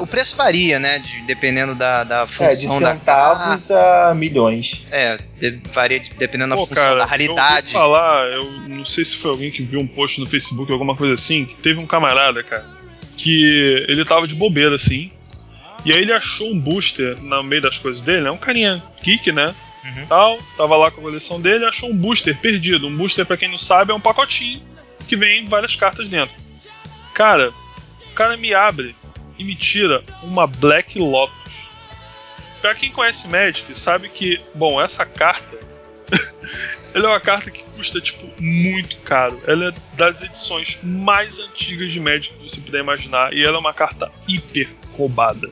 o preço varia, né? de- dependendo da, da É, de função da centavos a milhões. É, de- varia de- dependendo da Pô, função cara, da eu raridade. ouvi falar, eu não sei se foi alguém que viu um post no Facebook, alguma coisa assim, que teve um camarada, cara, que ele tava de bobeira, assim, e aí ele achou um booster no meio das coisas dele, né? Um carinha geek, né? Uhum. Tal, tava lá com a coleção dele, achou um booster perdido. Um booster, pra quem não sabe, é um pacotinho que vem várias cartas dentro. Cara, o cara me abre e me tira uma Black Lotus. Pra quem conhece Magic, sabe que, bom, essa carta ela é uma carta que custa, tipo, muito caro. Ela é das edições mais antigas de Magic que você puder imaginar. E ela é uma carta hiper roubada.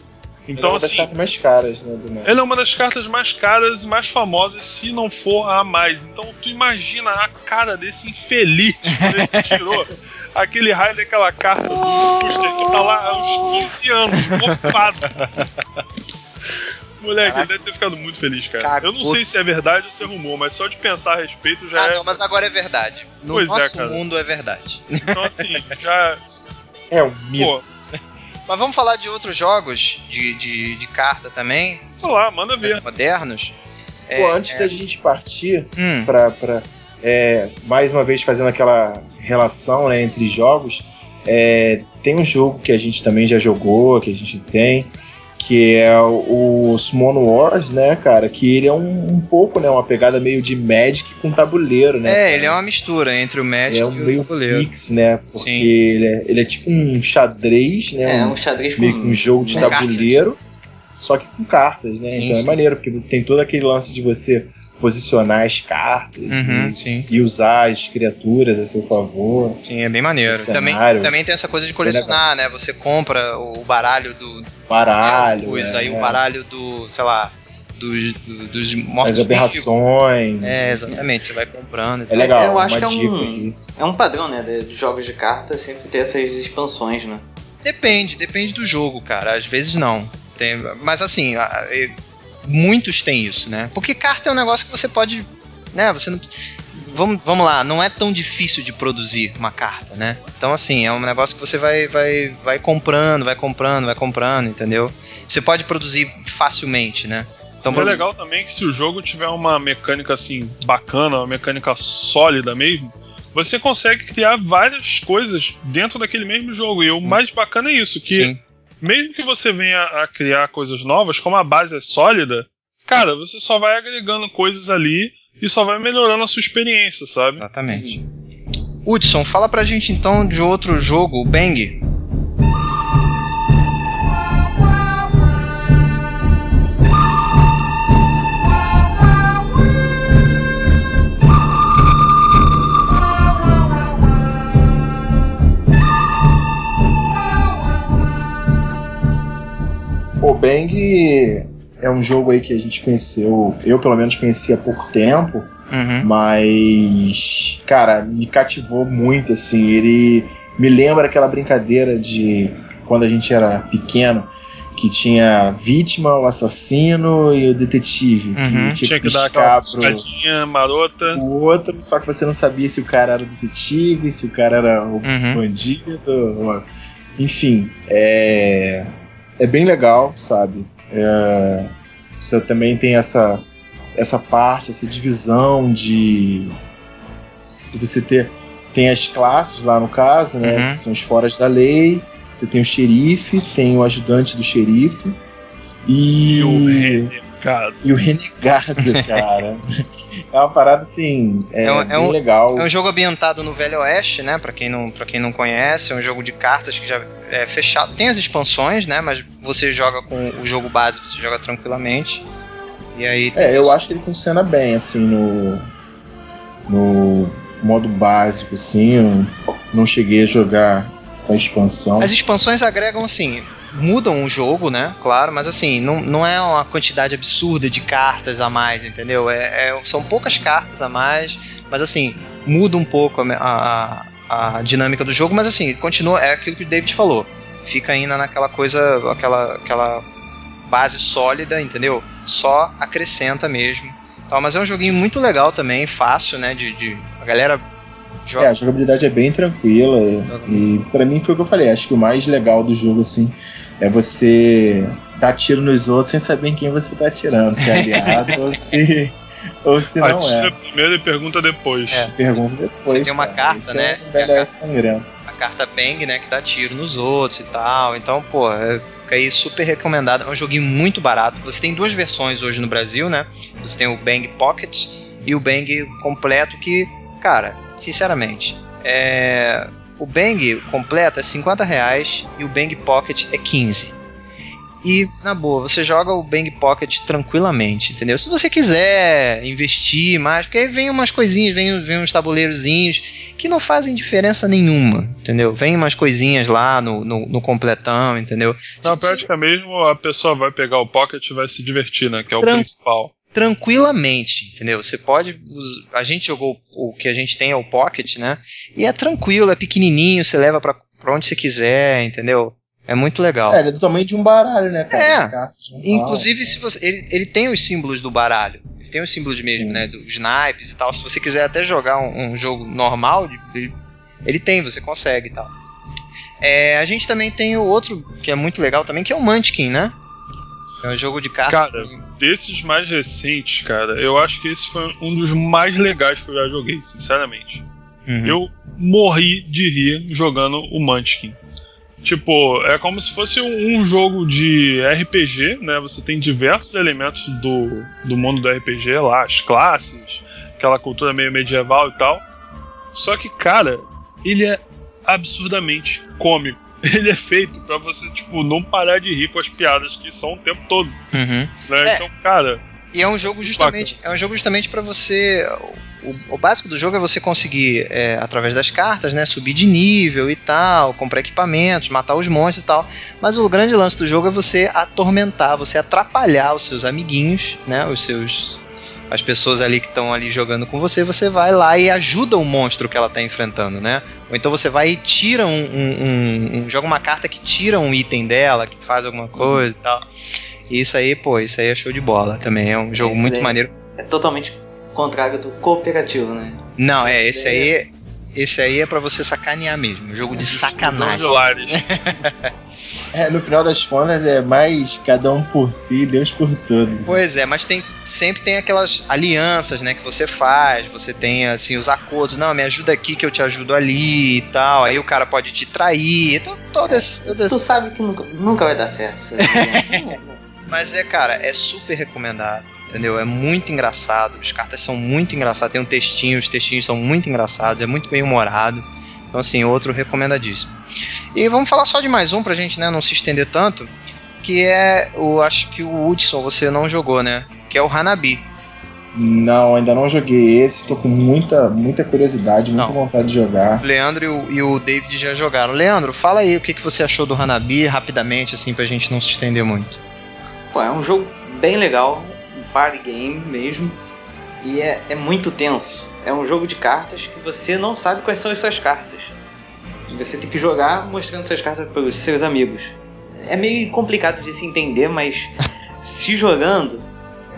Então, Então, é uma das assim, cartas mais caras, né, do Magic. ela é uma das cartas mais caras e mais famosas, se não for a mais. Então tu imagina a cara desse infeliz quando ele tirou aquele raio daquela carta do booster que tá lá há uns 15 anos, mofado. Moleque, ele deve ter ficado muito feliz, cara. Cagou. Eu não sei se é verdade ou se é rumor, mas só de pensar a respeito já Ah, é. não, mas agora é verdade. No Pois é, nosso cara. mundo é verdade. Então, assim, já. É um mito. Pô, Mas vamos falar de outros jogos de, de, de carta também, sei lá, manda ver. modernos. Pô, antes da gente partir Hum, pra, pra é, mais uma vez fazendo aquela relação né, entre jogos, é, tem um jogo que a gente também já jogou, que a gente tem, que é o, o Summon Wars, né, cara? Que ele é um, um pouco, né, uma pegada meio de Magic com tabuleiro, né? é, cara? ele é uma mistura entre o Magic é um e o tabuleiro. mix, né? Porque ele é, ele é tipo um xadrez, né? É, um, um xadrez com. um jogo de tabuleiro, só que com cartas, né? Sim, então é sim. maneiro, porque tem todo aquele lance de você posicionar as cartas Uhum, e, e usar as criaturas a seu favor. sim, é bem maneiro. Também, também tem essa coisa de colecionar, né? Você compra o baralho do Baralho, elfos, é, aí o baralho do, sei lá, dos, do- dos mortos as aberrações. É, exatamente, você vai comprando. e É legal, Eu acho uma que é um-. É um padrão, né? De jogos de carta sempre ter essas expansões, né? Depende, depende do jogo, cara. Às vezes não. Tem- mas assim, muitos têm isso, né? Porque carta é um negócio que você pode. Né, você não. Vamos, vamos lá, não é tão difícil de produzir uma carta, né? Então, assim, é um negócio que você vai, vai, vai comprando, vai comprando, vai comprando, entendeu? Você pode produzir facilmente, né? Então, é legal também que se o jogo tiver uma mecânica assim bacana, uma mecânica sólida mesmo, você consegue criar várias coisas dentro daquele mesmo jogo. E o mais bacana é isso, que Sim. Mesmo que você venha a criar coisas novas, como a base é sólida, cara, você só vai agregando coisas ali e só vai melhorando a sua experiência, sabe? Exatamente. Hudson, fala pra gente então de outro jogo, o Bang. Bang é um jogo aí que a gente conheceu, eu pelo menos conheci há pouco tempo, Uhum. mas, cara, me cativou muito, assim, ele me lembra aquela brincadeira de quando a gente era pequeno, que tinha a vítima, o assassino e o detetive, Uhum. que tinha que que dar aquela pro, marota. o outro, só que você não sabia se o cara era o detetive, se o cara era o Uhum. bandido, enfim, é, é bem legal, sabe? É, você também tem essa, essa parte, essa divisão de, de você ter tem as classes lá no caso, né? Uhum. Que são os foras da lei. Você tem o xerife, tem o ajudante do xerife. E, E o renegado. e o renegado, cara. é uma parada assim. É, É um- é um- legal. É um jogo ambientado no Velho Oeste, né? Pra quem não, pra quem não conhece, é um jogo de cartas que já é fechado. Tem as expansões, né? Mas você joga com o jogo base, você joga tranquilamente. E aí É, eu isso. acho que ele funciona bem, assim, no. No modo básico, assim. Eu não cheguei a jogar com a expansão. As expansões agregam, assim, mudam o jogo, né? Claro, mas assim, não, não é uma quantidade absurda de cartas a mais, entendeu? É, é- são poucas cartas a mais, mas assim, muda um pouco a, a- a dinâmica do jogo, mas assim, continua, é aquilo que o David falou. Fica ainda naquela coisa, aquela, aquela base sólida, entendeu? Só acrescenta mesmo. Tal, mas é um joguinho muito legal também, fácil, né? De, de- a galera joga É, a jogabilidade é bem tranquila. Joga E pra mim foi o que eu falei. Acho que o mais legal do jogo, assim, é você dar tiro nos outros sem saber em quem você tá atirando. Se é aliado ou se, ou se não Atira é. primeiro e pergunta depois. É. Pergunta depois. Você tem uma cara. carta, Esse né? É um velho oeste sangrento. a carta Bang, né, que dá tiro nos outros e tal. Então, pô, é, fica aí super recomendado. É um joguinho muito barato. Você tem duas versões hoje no Brasil, né? Você tem o Bang Pocket e o Bang completo que, cara, sinceramente, é... o Bang completo é 50 reais e o Bang Pocket é 15. E, na boa, você joga o Bang Pocket tranquilamente, entendeu? Se você quiser investir mais, porque aí vem umas coisinhas, vem, vem uns tabuleirozinhos que não fazem diferença nenhuma, entendeu? Vem umas coisinhas lá no, no, no completão, entendeu? Na você- prática mesmo, a pessoa vai pegar o Pocket e vai se divertir, né? Que é o Tran- principal. Tranquilamente, entendeu? Você pode. A gente jogou o que a gente tem é o Pocket, né? E é tranquilo, é pequenininho, você leva pra, pra onde você quiser, entendeu? É muito legal. É, ele é do tamanho de um baralho, né, cara? É. As cartas? Inclusive, se você, ele, ele tem os símbolos do baralho. Ele tem os símbolos mesmo, Sim. né? Dos naipes e tal. Se você quiser até jogar um, um jogo normal, ele, ele tem, você consegue e tal. É, a gente também tem o outro que é muito legal também, que é o Munchkin, né? É um jogo de cartas. Cara, desses mais recentes, cara, eu acho que esse foi um dos mais legais que eu já joguei, sinceramente. Uhum. Eu morri de rir jogando o Munchkin. Tipo, é como se fosse um, um jogo de RPG, né? Você tem diversos elementos do, do mundo do RPG lá, as classes, aquela cultura meio medieval e tal. Só que, cara, ele é absurdamente cômico. Ele é feito pra você, tipo, não parar de rir com as piadas que são o tempo todo, Uhum. né? É. Então, cara, E é um jogo justamente, é um jogo justamente para você. O, o básico do jogo é você conseguir, é, através das cartas, né, subir de nível e tal, comprar equipamentos, matar os monstros e tal. Mas o grande lance do jogo é você atormentar, você atrapalhar os seus amiguinhos, né, os seus as pessoas ali que estão ali jogando com você, você vai lá e ajuda o monstro que ela está enfrentando, né? Ou então você vai e tira um, um- um- um- joga uma carta que tira um item dela, que faz alguma coisa e tal. E isso aí, pô, isso aí é show de bola também. É um jogo Esse muito maneiro. É totalmente contrário do cooperativo, né? Não, é, esse Esse aí. Esse aí é pra você sacanear mesmo. Um jogo de sacanagem. É, no final das contas é mais cada um por si, Deus por todos. né? Pois é, mas tem sempre tem aquelas alianças, né, que você faz, você tem assim os acordos, não, me ajuda aqui que eu te ajudo ali e tal. Aí o cara pode te trair, então todo esse, todo esse- Tu sabe que nunca, nunca vai dar certo. aliança. Mas é, cara, é super recomendado. Entendeu? É muito engraçado. As cartas são muito engraçadas. Tem um textinho, os textinhos são muito engraçados. É muito bem humorado. Então, assim, outro recomendadíssimo. E vamos falar só de mais um pra gente né, não se estender tanto. Que é o. Acho que o Hudson você não jogou, né? Que é o Hanabi. Não, ainda não joguei esse, tô com muita, muita curiosidade, muita Não. vontade de jogar. O Leandro e o, e o David já jogaram. Leandro, fala aí o que, que você achou do Hanabi, rapidamente, assim, pra gente não se estender muito. Pô, é um jogo bem legal, um party game mesmo. E é, é muito tenso. É um jogo de cartas que você não sabe quais são as suas cartas. Você tem que jogar mostrando suas cartas para os seus amigos. É meio complicado de se entender, mas se jogando,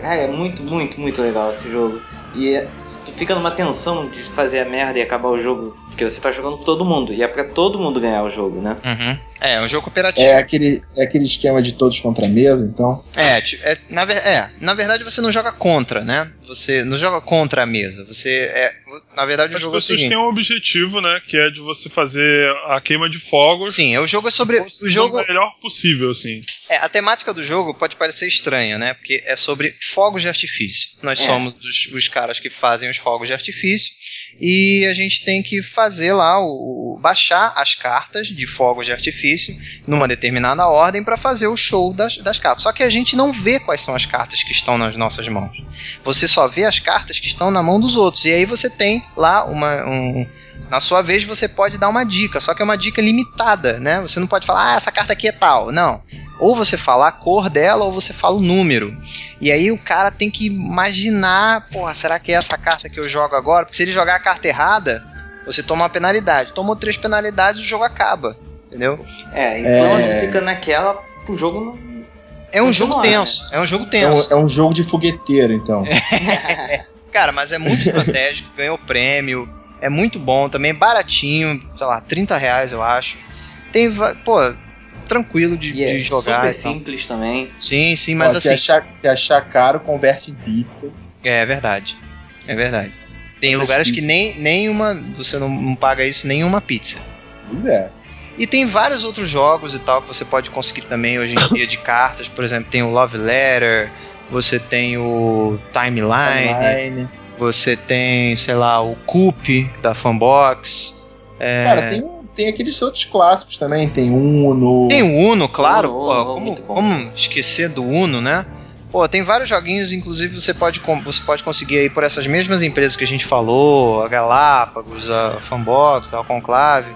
cara, é muito, muito, muito legal esse jogo. E é- tu fica numa tensão de fazer a merda e acabar o jogo Porque você tá jogando com todo mundo. E é pra todo mundo ganhar o jogo, né? Uhum. É, é um jogo cooperativo. É aquele, é aquele esquema de todos contra a mesa, então. É, é, na, é, na verdade você não joga contra, né? Você não joga contra a mesa. Você é. Na verdade o As jogo é o pessoas seguinte. têm um objetivo, né? Que é de você fazer a queima de fogos Sim, o jogo é sobre. O jogo. o melhor possível, assim. É, a temática do jogo pode parecer estranha, né? Porque é sobre fogos de artifício. Nós É. somos os, os caras que fazem os fogos de artifício e a gente tem que fazer lá o, baixar as cartas de fogos de artifício numa determinada ordem para fazer o show das, das cartas. Só que a gente não vê quais são as cartas que estão nas nossas mãos. Você só vê as cartas que estão na mão dos outros. E aí você tem lá uma um, na sua vez você pode dar uma dica, só que é uma dica limitada, né? Você não pode falar, ah, essa carta aqui é tal. Não. Ou você fala a cor dela, ou você fala o número. E aí o cara tem que imaginar, porra, será que é essa carta que eu jogo agora? Porque se ele jogar a carta errada, você toma uma penalidade. Tomou três penalidades, o jogo acaba. Entendeu? É, então É. você fica naquela pro jogo não. É um jogo tenso. É um jogo É um, tenso. é um jogo de fogueteiro, então. Cara, mas é muito estratégico, ganhou prêmio, é muito bom também, baratinho, sei lá, 30 reais eu acho. Tem, pô, tranquilo de, E é de jogar. super simples também. Sim, sim, Ó, mas se, assim. achar, se achar caro, converte em pizza. É, é verdade. É verdade. Tem lugares que pizzas? nem, nem uma. Você não, paga isso nem uma pizza. Pois é. E tem vários outros jogos e tal que você pode conseguir também hoje em dia de cartas. Por exemplo, tem o Love Letter, você tem o Timeline, Online. você tem, sei lá, o Coop da Fanbox. É, Cara, tem, tem aqueles outros clássicos também. Tem Uno. Tem o Uno, claro. Uno, como, como esquecer do Uno, né? Pô, tem vários joguinhos, inclusive você pode, você pode conseguir aí por essas mesmas empresas que a gente falou, a Galápagos, a Fanbox, a Conclave,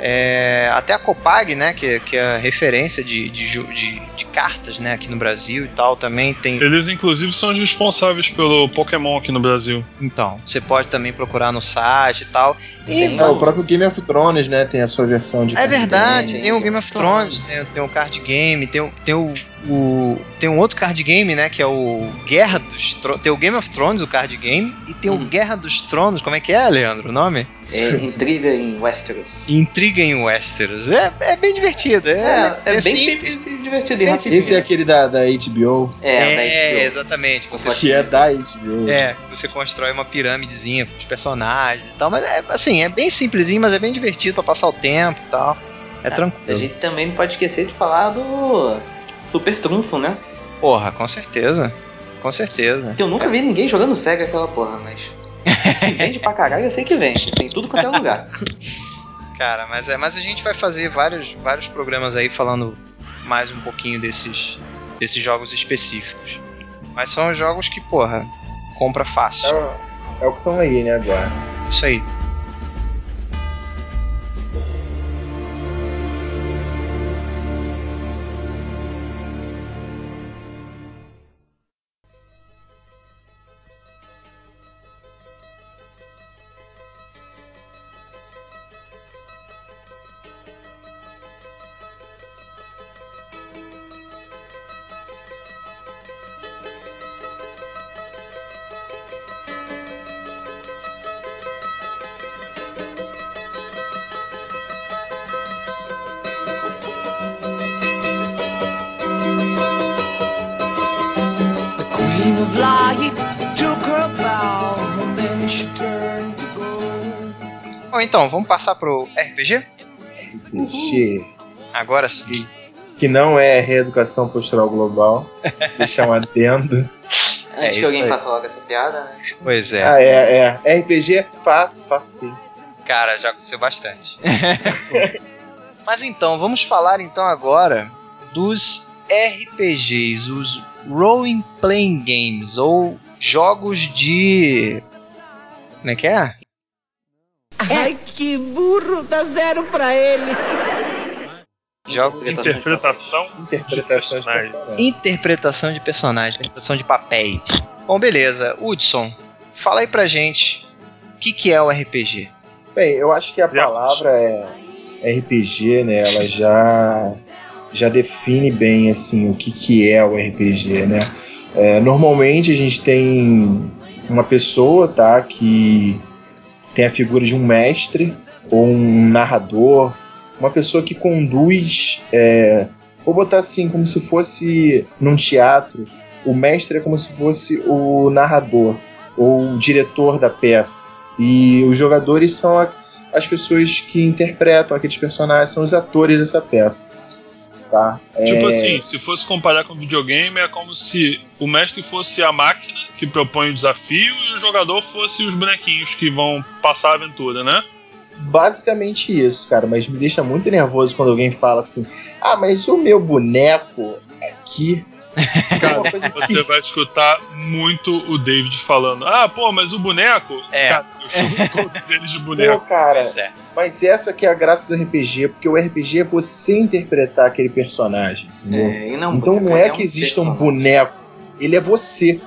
é, até a Copag, né, que, que é a referência de, de, de, de cartas, né, aqui no Brasil e tal, também tem. Eles, inclusive, são os responsáveis pelo Pokémon aqui no Brasil. Então, você pode também procurar no site e tal. E Tem É, o próprio Game of Thrones, né? Tem a sua versão de É verdade, Tem, tem, o tem Game of Thrones, tem, tem o card game, tem, o- tem o, o- Tem um outro card game, né? Que é o Guerra dos Tronos. Tem o Game of Thrones, o card game, e tem o Uhum. Guerra dos Tronos. Como é que é, Leandro, o nome? É, intriga em Westeros. Intriga em Westeros. É, é bem divertido. É, É, é, bem simples. e divertido Bem rapidinho. Esse é aquele da, da HBO. É, É, da HBO. exatamente. Você, Que é da HBO. é, você constrói uma pirâmidezinha com os personagens e tal. Mas é assim, é bem simplesinho, mas é bem divertido pra passar o tempo e tal. É A tranquilo. gente também não pode esquecer de falar do Super Trunfo, né? Porra, com certeza. Com certeza. Que eu nunca vi ninguém jogando Sega aquela porra, mas. Se vende pra caralho, eu sei que vende. Tem tudo quanto é lugar. Cara, mas é, mas a gente vai fazer vários, vários programas aí falando mais um pouquinho desses, desses jogos específicos. Mas são jogos que, porra, compra É, fácil. o- é o que estão aí, né, agora. Isso aí. Passar pro RPG? RPG. Agora sim. Que não é reeducação postural global. Deixar um adendo. É Antes que isso alguém aí. faça logo essa piada, né? Pois é. Ah, é, é. RPG, faço, faço sim. Cara, já aconteceu bastante. Mas então, vamos falar então agora dos RPGs, os Role Playing Games, ou jogos de. Como é que é? Ai, que burro, dá zero pra ele. Jogos Interpretação de Interpretação Interpretação de de personagem. interpretação de personagens, interpretação de papéis. Bom, beleza. Hudson, fala aí pra gente o que, que é o RPG. Bem, eu acho que a palavra é RPG, né? Ela já já define bem assim o que, que é o RPG, né? É, normalmente a gente tem uma pessoa, tá, que tem a figura de um mestre, ou um narrador, uma pessoa que conduz. É, vou botar assim, como se fosse num teatro, o mestre é como se fosse o narrador ou o diretor da peça. E os jogadores são a- as pessoas que interpretam aqueles personagens, são os atores dessa peça. Tá? Tipo É, assim, se fosse comparar com videogame, é como se o mestre fosse a máquina que propõe o desafio e o jogador fosse os bonequinhos que vão passar a aventura, né? Basicamente isso, cara, mas me deixa muito nervoso quando alguém fala assim: ah, mas o meu boneco aqui. É que- Você vai escutar muito o David falando: Ah, pô, mas o boneco. É. Cara, eu chamo todos eles de Pô, boneco. cara, Pois é. mas essa que é a graça do RPG, porque o RPG é você interpretar aquele personagem, entendeu? É, e não, então não é um que exista um boneco, ele é você,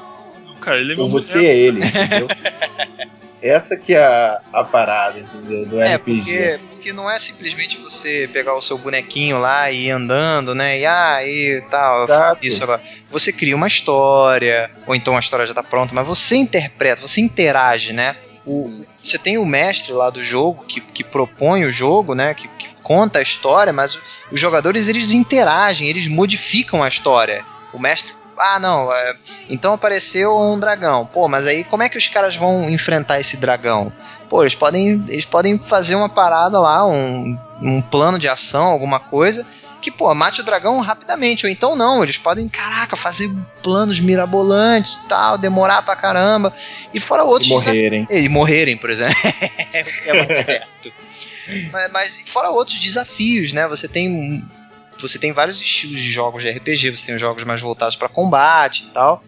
Cara, ele é meu ou você boneco. é ele, entendeu? essa que é a, a parada, entendeu? Do É, RPG. porque, porque não é simplesmente você pegar o seu bonequinho lá e ir andando, né? E ah, e tal. Exato. Isso agora. Você cria uma história, ou então a história já tá pronta, mas você interpreta, você interage, né? O, você tem o mestre lá do jogo que, que propõe o jogo, né? Que, que conta a história, mas os jogadores eles interagem, eles modificam a história. O mestre. Ah, não. é, então apareceu um dragão. Pô, mas aí como é que os caras vão enfrentar esse dragão? Pô, eles podem, eles podem fazer uma parada lá, um, um plano de ação, alguma coisa, que, pô, mate o dragão rapidamente. Ou então não, eles podem, caraca, fazer planos mirabolantes e tal, demorar pra caramba. E fora outros E morrerem. E morrerem, por exemplo. é muito certo. Mas, mas fora outros desafios, né? Você tem. Você tem vários estilos de jogos de RPG, você tem os jogos mais voltados pra combate e tal.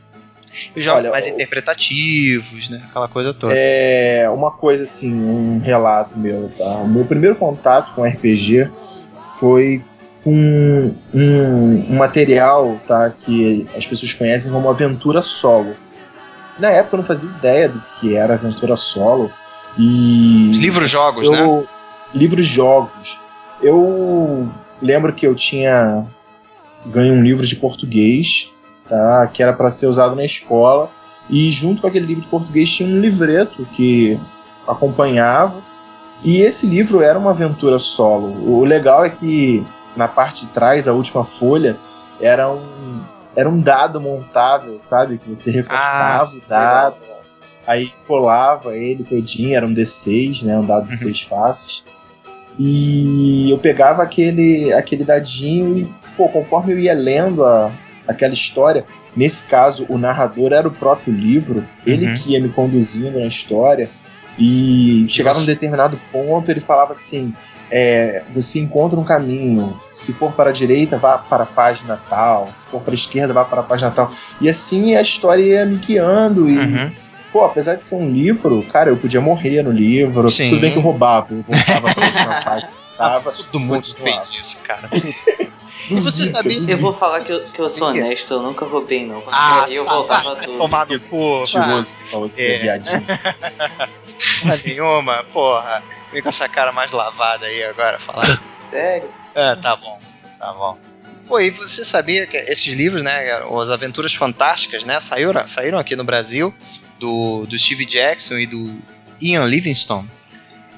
E os jogos Olha, mais o- interpretativos, né? Aquela coisa toda. É uma coisa assim, um relato meu, tá? O meu primeiro contato com RPG foi com um, um material, tá? Que as pessoas conhecem como aventura solo. Na época eu não fazia ideia do que era aventura solo e Os livros-jogos, né? eu livros jogos. Eu lembro que eu tinha ganho um livro de português, tá? Que era para ser usado na escola e junto com aquele livro de português tinha um livreto que acompanhava. E esse livro era uma aventura solo. O legal é que na parte de trás, a última folha, era um, era um dado montável, sabe? Que você recortava Ah, o dado, aí colava ele todinho, era um D6, né? Um dado de Uhum. seis faces. E eu pegava aquele, aquele dadinho e, pô, conforme eu ia lendo a, aquela história, nesse caso o narrador era o próprio livro, ele Uhum. que ia me conduzindo na história, e chegava num determinado ponto, ele falava assim: é, você encontra um caminho, se for para a direita, vá para a página tal, se for para a esquerda, vá para a página tal. E assim a história ia me guiando, e Uhum. Pô, apesar de ser um livro, cara, eu podia morrer no livro. Sim. Tudo bem que eu roubava, eu voltava pra última página. Tava, Todo mundo fez isso, cara. E você sabia-. Eu vou falar que eu, que eu sou honesto, eu nunca roubei não. Quando Ah, morri, eu voltava tudo. tomar no cu. Mentiroso pra você, É. viadinho. Porra nenhuma, porra. Vem com essa cara mais lavada aí agora falar. Sério? Ah, tá bom, tá bom. Pô, e você sabia que esses livros, né, as Aventuras Fantásticas, né, saíram, saíram aqui no Brasil, do, do Steve Jackson e do Ian Livingstone,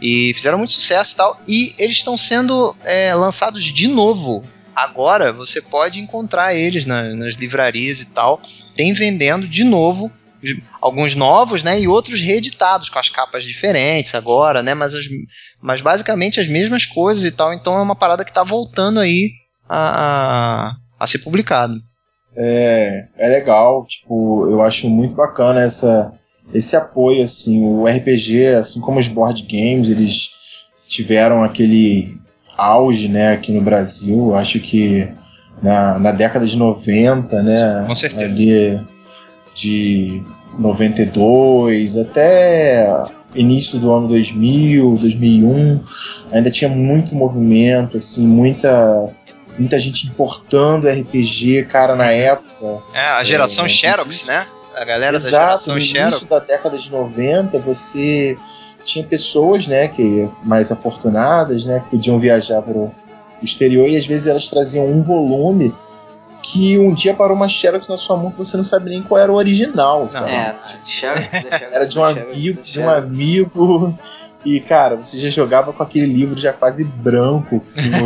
e fizeram muito sucesso e tal, e eles estão sendo é, lançados de novo. Agora você pode encontrar eles na- nas livrarias e tal, tem vendendo de novo, alguns novos, né, e outros reeditados, com as capas diferentes agora, né, mas, as- mas basicamente as mesmas coisas e tal, então é uma parada que tá voltando aí a, a, a ser publicado. É, é legal, tipo, eu acho muito bacana essa, esse apoio, assim, o RPG, assim como os board games, eles tiveram aquele auge, né, aqui no Brasil, eu acho que na, na década de 90, né, Com certeza. ali de 92 até início do ano 2000, 2001, ainda tinha muito movimento, assim, muita muita gente importando RPG, cara, na época. É, a geração É, Xerox, isso. né? A galera Exato, da no geração início Xerox. da década de 90, você tinha pessoas, né, que mais afortunadas, né, que podiam viajar para o exterior e às vezes elas traziam um volume que um dia parou uma Xerox na sua mão que você não sabe nem qual era o original, sabe? É, Xerox, da Xerox, Era de um Xerox, amigo, de um Xerox. amigo. E, cara, você já jogava com aquele livro já quase branco. Tipo,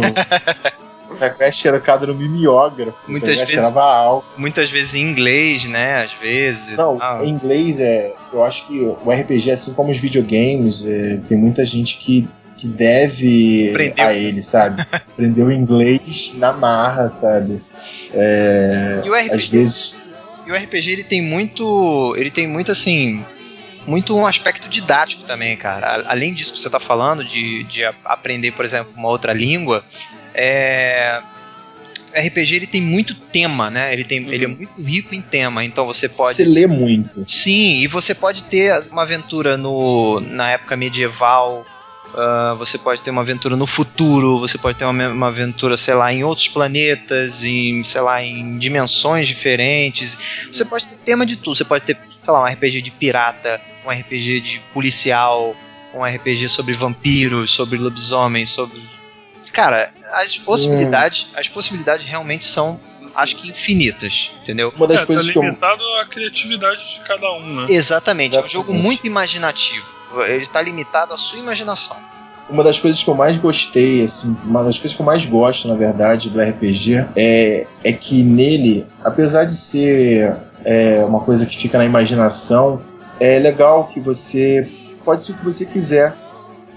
sabe, qual é xerocado no mimeógrafo. Muitas ligado? vezes- Cheirava álcool. Muitas vezes em inglês, né? Às vezes. Não, em inglês é. Eu acho que o RPG, assim como os videogames, é, tem muita gente que, que deve Aprendeu. a ele, sabe? Aprendeu inglês na marra, sabe? É, E o RPG às vezes. E o RPG ele tem muito. Ele tem muito assim. Muito um aspecto didático também, cara. Além disso que você tá falando, de, de aprender, por exemplo, uma outra língua, é. RPG ele tem muito tema, né? Ele, tem, ele é muito rico em tema, então você pode. Você lê muito. Sim, e você pode ter uma aventura no, na época medieval, ah, você pode ter uma aventura no futuro, você pode ter uma, uma aventura, sei lá, em outros planetas, em, sei lá, em dimensões diferentes. Você pode ter tema de tudo, você pode ter, sei lá, um RPG de pirata, um RPG de policial, um RPG sobre vampiros, sobre lobisomens, sobre. Cara, as possibilidades, as possibilidades realmente são, acho que infinitas, entendeu? Uma das é, coisas tá que eu. limitado à criatividade de cada um, né? Exatamente, é um jogo muito imaginativo. Ele está limitado à sua imaginação. Uma das coisas que eu mais gostei, assim, uma das coisas que eu mais gosto, na verdade, do RPG é, é que nele, apesar de ser é, uma coisa que fica na imaginação, é legal que você pode ser o que você quiser.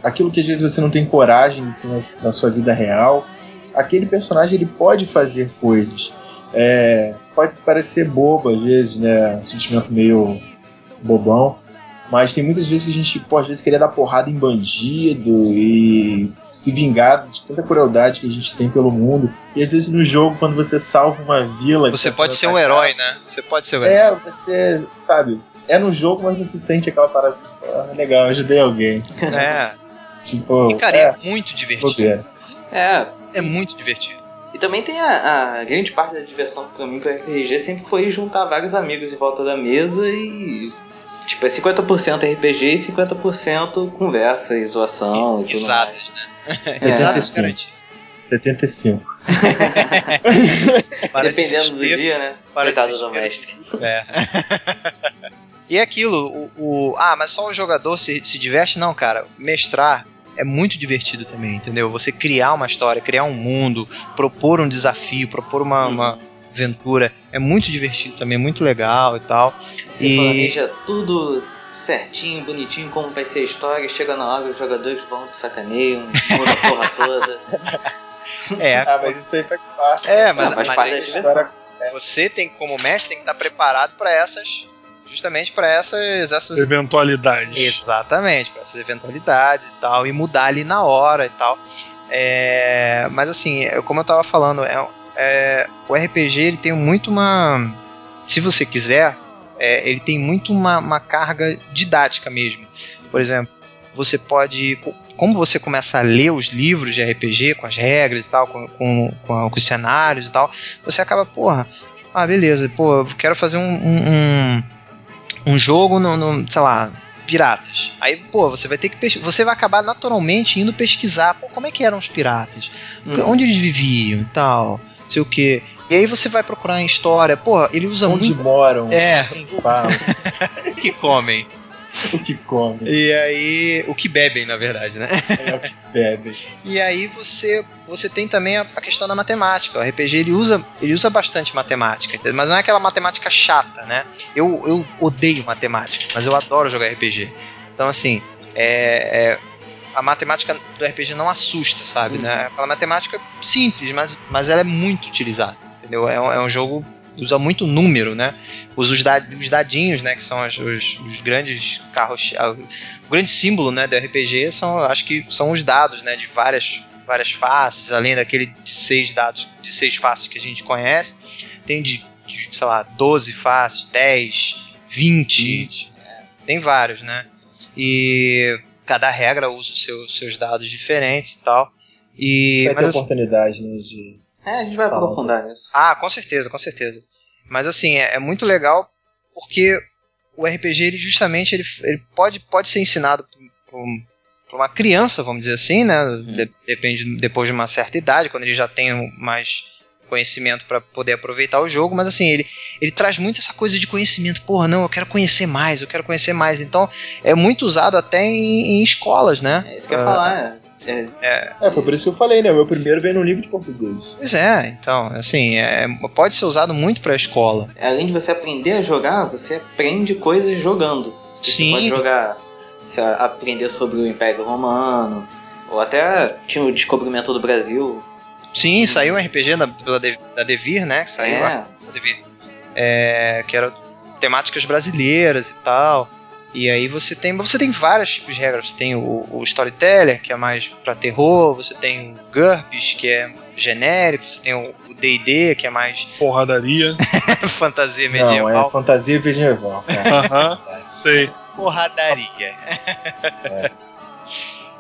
Aquilo que às vezes você não tem coragem de ser na, na sua vida real, aquele personagem ele pode fazer coisas. É, pode parecer bobo às vezes, né? Um sentimento meio bobão. Mas tem muitas vezes que a gente pode às vezes querer dar porrada em bandido e se vingar de tanta crueldade que a gente tem pelo mundo. E às vezes no jogo, quando você salva uma vila. Você tá pode ser um herói, né? Você pode ser um herói. É, você, sabe, é no jogo, mas você sente aquela parada assim, ah, legal, ajudei alguém. É. Tipo, E, cara, é, é, muito divertido. ver. É, É muito divertido. E também tem a, a grande parte da diversão pra mim pro RPG sempre foi juntar vários amigos em volta da mesa e. Tipo, é 50% RPG e 50% conversa e zoação e tudo mais. Né? É, 75. garantido. 75. Para Dependendo do desespero, dia, né? para Coitado do mestre. É. e é aquilo, o, o- Ah, mas só o jogador se, se diverte? Não, cara. Mestrar é muito divertido também, entendeu? Você criar uma história, criar um mundo, propor um desafio, propor uma, uma aventura. É muito divertido também, é muito legal e tal. Você E- planeja tudo certinho, bonitinho, como vai ser a história, chega na hora, os jogadores vão, sacaneiam, a porra toda. É, Ah, mas isso aí faz parte. É, né? mas- mas aí da a história você tem, como mestre, tem que estar preparado para essas. Justamente para essas, essas Eventualidades. Exatamente, para essas eventualidades e tal, e mudar ali na hora e tal. É, mas assim, é como eu tava falando, é, é, o RPG ele tem muito uma. Se você quiser, é, ele tem muito uma, uma carga didática mesmo. Por exemplo, você pode. co- Como você começa a ler os livros de RPG, com as regras e tal, com, com, com, com os cenários e tal, você acaba, porra, ah, beleza, pô, eu quero fazer um, um, um jogo no, no, sei lá, piratas. Aí, pô, você vai ter que pesquisar. Você vai acabar naturalmente indo pesquisar, pô, como é que eram os piratas? Hum. Onde eles viviam e tal, não sei o que. E aí você vai procurar em história, pô, ele usa Onde muito. moram, É, quem fala, o que comem. o que come, E aí. O que bebem, na verdade, né? é o que bebe. E aí você você tem também a, a questão da matemática. O RPG ele usa, ele usa bastante matemática, mas não é aquela matemática chata, né? Eu, eu odeio matemática, mas eu adoro jogar RPG. Então assim, é, é- a matemática do RPG não assusta, sabe? Né? É aquela matemática simples, mas, mas ela é muito utilizada, entendeu? É um, é um jogo usa muito número, né? Usa os, da- os dadinhos, né? Que são as- os, os grandes carros, o grande símbolo né, do RPG são, acho que são os dados, né, de várias, várias faces, além daquele de seis dados, de seis faces que a gente conhece, tem de, de, sei lá, 12 faces, 10, 20, tem vários, né? E cada regra usa os seus, seus dados diferentes e tal. E, Vai ter mas, assim, oportunidade, né, de... É, a gente vai Fala. aprofundar nisso. ah, com certeza, com certeza. Mas assim, é, é muito legal porque o RPG, ele justamente, ele, ele pode, pode ser ensinado por, por uma criança, vamos dizer assim, né? De- depende depois de uma certa idade, quando ele já tem mais, conhecimento pra poder aproveitar o jogo, mas assim, ele, ele traz muito essa coisa de conhecimento. Porra, não, eu quero conhecer mais, eu quero conhecer mais. Então, é muito usado até em, em escolas, né? É isso que eu ia falar. É, É, foi por isso que eu falei, né? O meu primeiro veio no livro de português. Pois é, então, assim, é, pode ser usado muito pra escola. além de você aprender a jogar, você aprende coisas jogando. Sim. Você pode jogar, você aprender sobre o Império Romano, ou até tinha o descobrimento do Brasil. Sim, saiu um RPG da, pela De- da Devir, né? Que saiu É. a- da Devir. É, que era temáticas brasileiras e tal. E aí você tem, você tem vários tipos de regras. Você tem o, o Storyteller, que é mais pra terror. Você tem o GURPS, que é genérico. Você tem o D&D, que é mais Porradaria. fantasia Não, medieval. é fantasia medieval, cara. Aham, sei. Porradaria.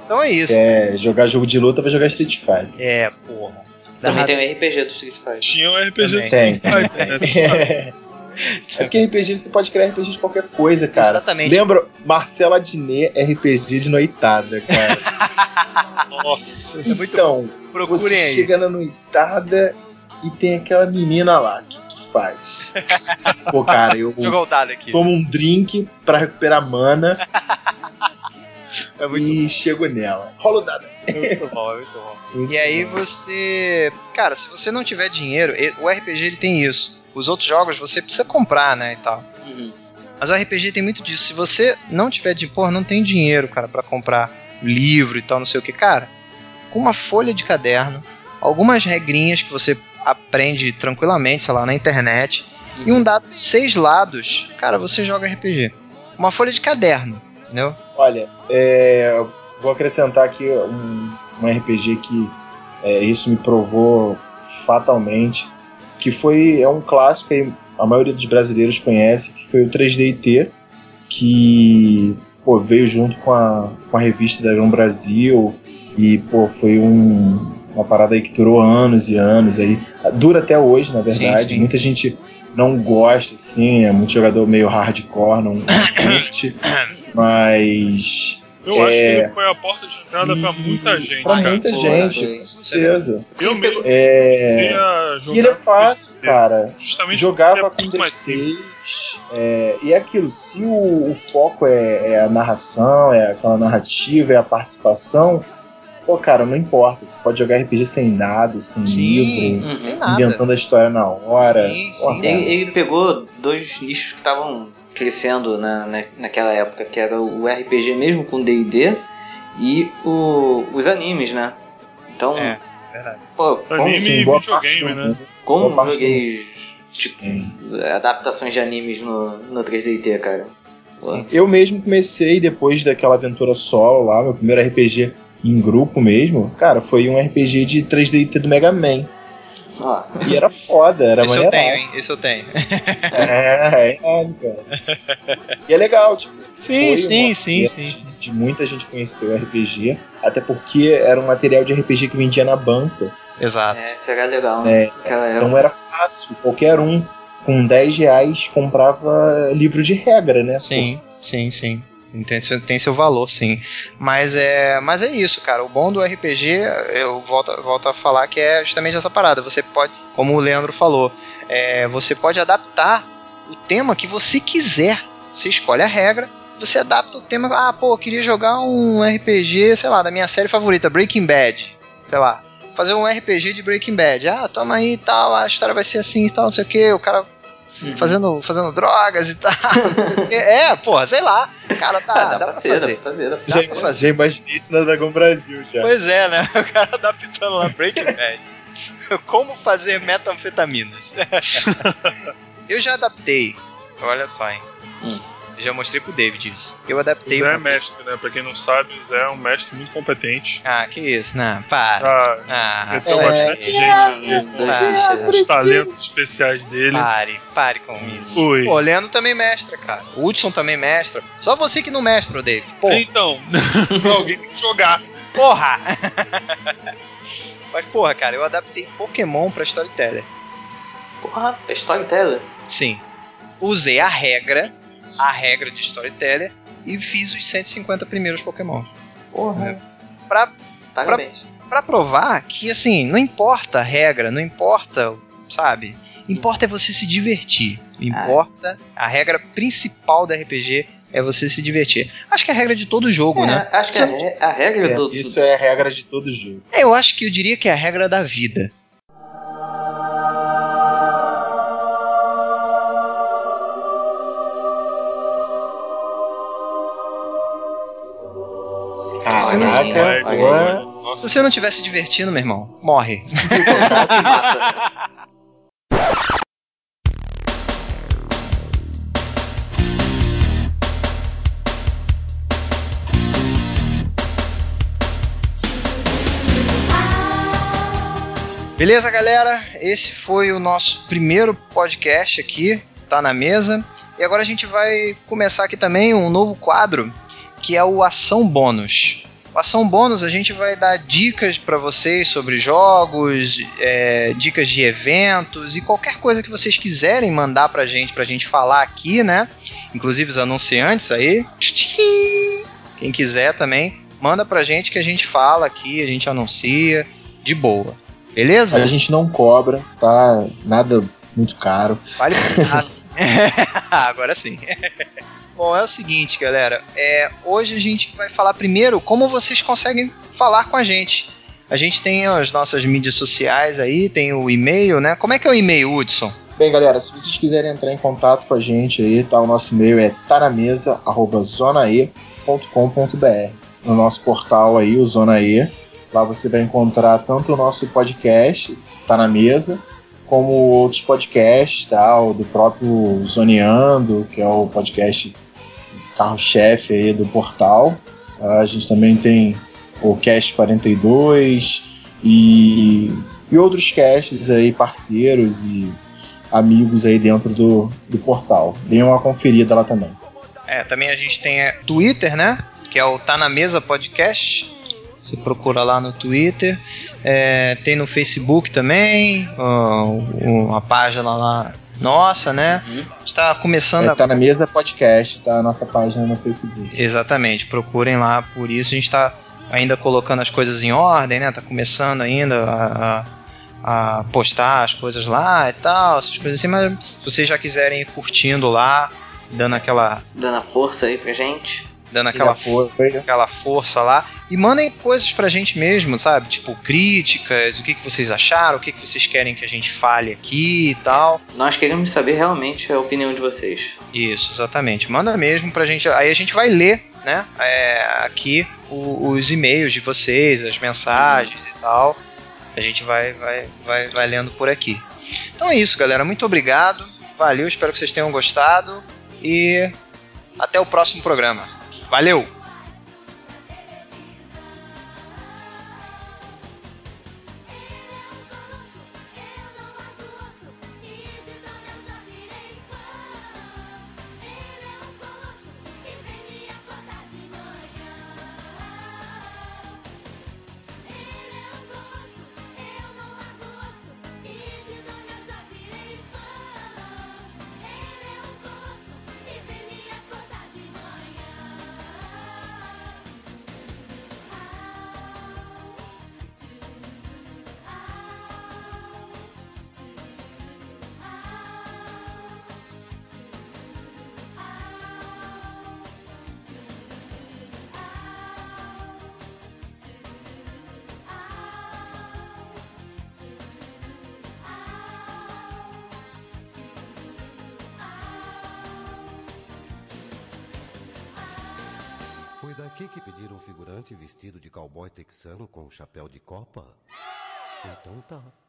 então é isso. Quer jogar jogo de luta, vai jogar Street Fighter. É, porra. Também tem o RPG do Street Fighter. Tinha um RPG Também. do Tem, Street tem, Fighter, né? Tu sabe. É porque RPG você pode criar RPG de qualquer coisa, cara. Exatamente. Lembra Marcela Diné RPG de noitada, cara. Nossa. É muito então, Procurem você aí. chega na noitada e tem aquela menina lá. O que tu faz? Pô, cara, eu tomo um drink pra recuperar mana É muito e chego nela. Rola o dado. É muito bom, é muito bom. E aí você. Cara, se você não tiver dinheiro, o RPG ele tem isso. Os outros jogos você precisa comprar, né? E tal. Uhum. Mas o RPG tem muito disso. Se você não tiver de. Porra, não tem dinheiro, cara, pra comprar livro e tal, não sei o que, cara. Com uma folha de caderno, algumas regrinhas que você aprende tranquilamente, sei lá, na internet, e um dado de seis lados, cara, você joga RPG. Uma folha de caderno, entendeu? Olha, é, vou acrescentar aqui um, um RPG que é, isso me provou fatalmente, que foi é um clássico aí, a maioria dos brasileiros conhece, que foi o 3DT, que pô, veio junto com a, com a revista da João Brasil e pô, foi um, uma parada aí que durou anos e anos aí, dura até hoje, na verdade. Sim, sim. Muita gente não gosta, assim, é muito jogador meio hardcore, não curte, mas Eu acho que É, ele foi a porta de entrada pra Sim, muita gente, Pra cara. muita gente, foi. com certeza. Eu mesmo É, a jogar e ele é fácil, cara. Justamente Jogava é com muito mais simples. D6. é, e é aquilo, se o, o foco é, é a narração, é aquela narrativa, é a participação, pô, cara, não importa. Você pode jogar RPG sem dados, sem livro, Uhum. Nada. inventando a história na hora. Sim, Pô, sim. cara, Ele, ele pegou dois nichos que estavam crescendo na, na, naquela época, que era o RPG mesmo com D&D e o, os animes, né? Então, É, verdade. pô, como, Anime sim, e videogame, né? como boa parte joguei tipo, adaptações de animes no, no 3DT, cara. Pô, Eu mesmo comecei depois daquela aventura solo lá, meu primeiro RPG em grupo mesmo, cara, foi um RPG de 3DT do Mega Man. Ó, E era foda, era Esse eu tenho, hein? Esse eu tenho. É, é, cara. E é legal, tipo. Sim, foi sim, uma sim, sim, De, sim. de muita gente conhecer o RPG, até porque era um material de RPG que vendia na banca. Exato. é, será legal, né? É. Então era fácil, qualquer um com 10 reais comprava livro de regra, né? Sim, sim, sim. Tem seu, tem seu valor, sim. Mas é, mas é isso, cara. O bom do RPG, eu volto, volto a falar que é justamente essa parada. Você pode, como o Leandro falou, é, você pode adaptar o tema que você quiser. Você escolhe a regra, você adapta o tema. Ah, pô, eu queria jogar um RPG, sei lá, da minha série favorita, Breaking Bad. Sei lá. Fazer um RPG de Breaking Bad. Ah, toma aí e tal, a história vai ser assim e tal, não sei o que. O cara Uhum. fazendo, fazendo drogas e tal. é, porra, sei lá. Cara, tá, Ah, dá, dá, pra ser, dá fazer. pra fazer, dá pra Já, fazer. fazer. já imaginei isso na Dragão Brasil já. Pois é, né? O cara adaptando lá Breaking Bad. Como fazer metanfetaminas. Eu já adaptei. Olha só, hein. Hum. Eu já mostrei pro David isso. Eu O adaptei. Zé é uma- mestre, né? Pra quem não sabe, o Zé é um mestre muito competente. Ah, que isso, não, para. Ah, Ah, ele tem é, bastante gente com dois Ah, bichos. os talentos especiais dele. pare, pare com isso. Ui. Pô, o Leandro também mestra, cara. O Hudson também mestra. Só você que não mestra, o David. Pô, Então, alguém tem que jogar. porra! Mas, porra, cara, eu adaptei Pokémon pra Storyteller. Porra, é storyteller. Sim. Usei a regra, a regra de Storyteller, e fiz os 150 primeiros Pokémon. Porra. Pra Parabéns. Pra provar que, assim, não importa a regra, não importa, sabe? Importa é você se divertir. Importa, a regra principal da RPG é você se divertir. Acho que é a regra de todo jogo, É, né? acho que a, re- a regra É, do. isso é a regra de todo jogo. É, Eu acho que eu diria que é a regra da vida. Caraca, olha aí. Se você não estiver se divertindo, meu irmão, morre. se mata. Beleza, galera? Esse foi o nosso primeiro podcast aqui, tá na mesa. E agora a gente vai começar aqui também um novo quadro, que é o Ação Bônus. O Ação Bônus a gente vai dar dicas para vocês sobre jogos, é, dicas de eventos e qualquer coisa que vocês quiserem mandar pra gente, pra gente falar aqui, né? Inclusive os anunciantes aí. Quem quiser também, manda pra gente que a gente fala aqui, a gente anuncia de boa. Beleza? A gente não cobra, tá? Nada muito caro. Vale nada. Agora sim. Bom, é o seguinte, galera. É, hoje a gente vai falar primeiro como vocês conseguem falar com a gente. A gente tem as nossas mídias sociais aí, tem o e-mail, né? Como é que é o e-mail, Hudson? Bem, galera, se vocês quiserem entrar em contato com a gente aí, tá? O nosso e-mail é taramesa@zonae.com.br. No nosso portal aí, o Zona E, lá você vai encontrar tanto o nosso podcast, tá na mesa, como outros podcasts, tá? O do próprio Zoneando, que é o podcast carro-chefe aí do portal. tá? A gente também tem o Cast 42 e, e outros casts aí, parceiros e amigos aí dentro do, do portal. Deem uma conferida lá também. É, também a gente tem é, Twitter, né? Que é o Tá Na Mesa Podcast. Você procura lá no Twitter. É, tem no Facebook também. uma página lá nossa, né? Está começando É, a tá na mesa podcast, tá? A nossa página no Facebook. Exatamente, procurem lá por isso. A gente está ainda colocando as coisas em ordem, né? Tá começando ainda a, a- a postar as coisas lá e tal, essas coisas assim, mas se vocês já quiserem ir curtindo lá, dando aquela, Dando a força aí pra gente. Dando aquela, apoio aí. aquela força lá, e mandem coisas pra gente mesmo, sabe? Tipo, críticas, o que, que vocês acharam, o que, que vocês querem que a gente fale aqui e tal. Nós queremos saber realmente a opinião de vocês. Isso, exatamente. Manda mesmo pra gente. Aí a gente vai ler, né? é, aqui o- os e-mails de vocês, as mensagens e tal. A gente vai, vai, vai, vai lendo por aqui. Então é isso, galera. Muito obrigado. Valeu, espero que vocês tenham gostado. E até o próximo programa. Valeu! Chapéu de copa? Então tá.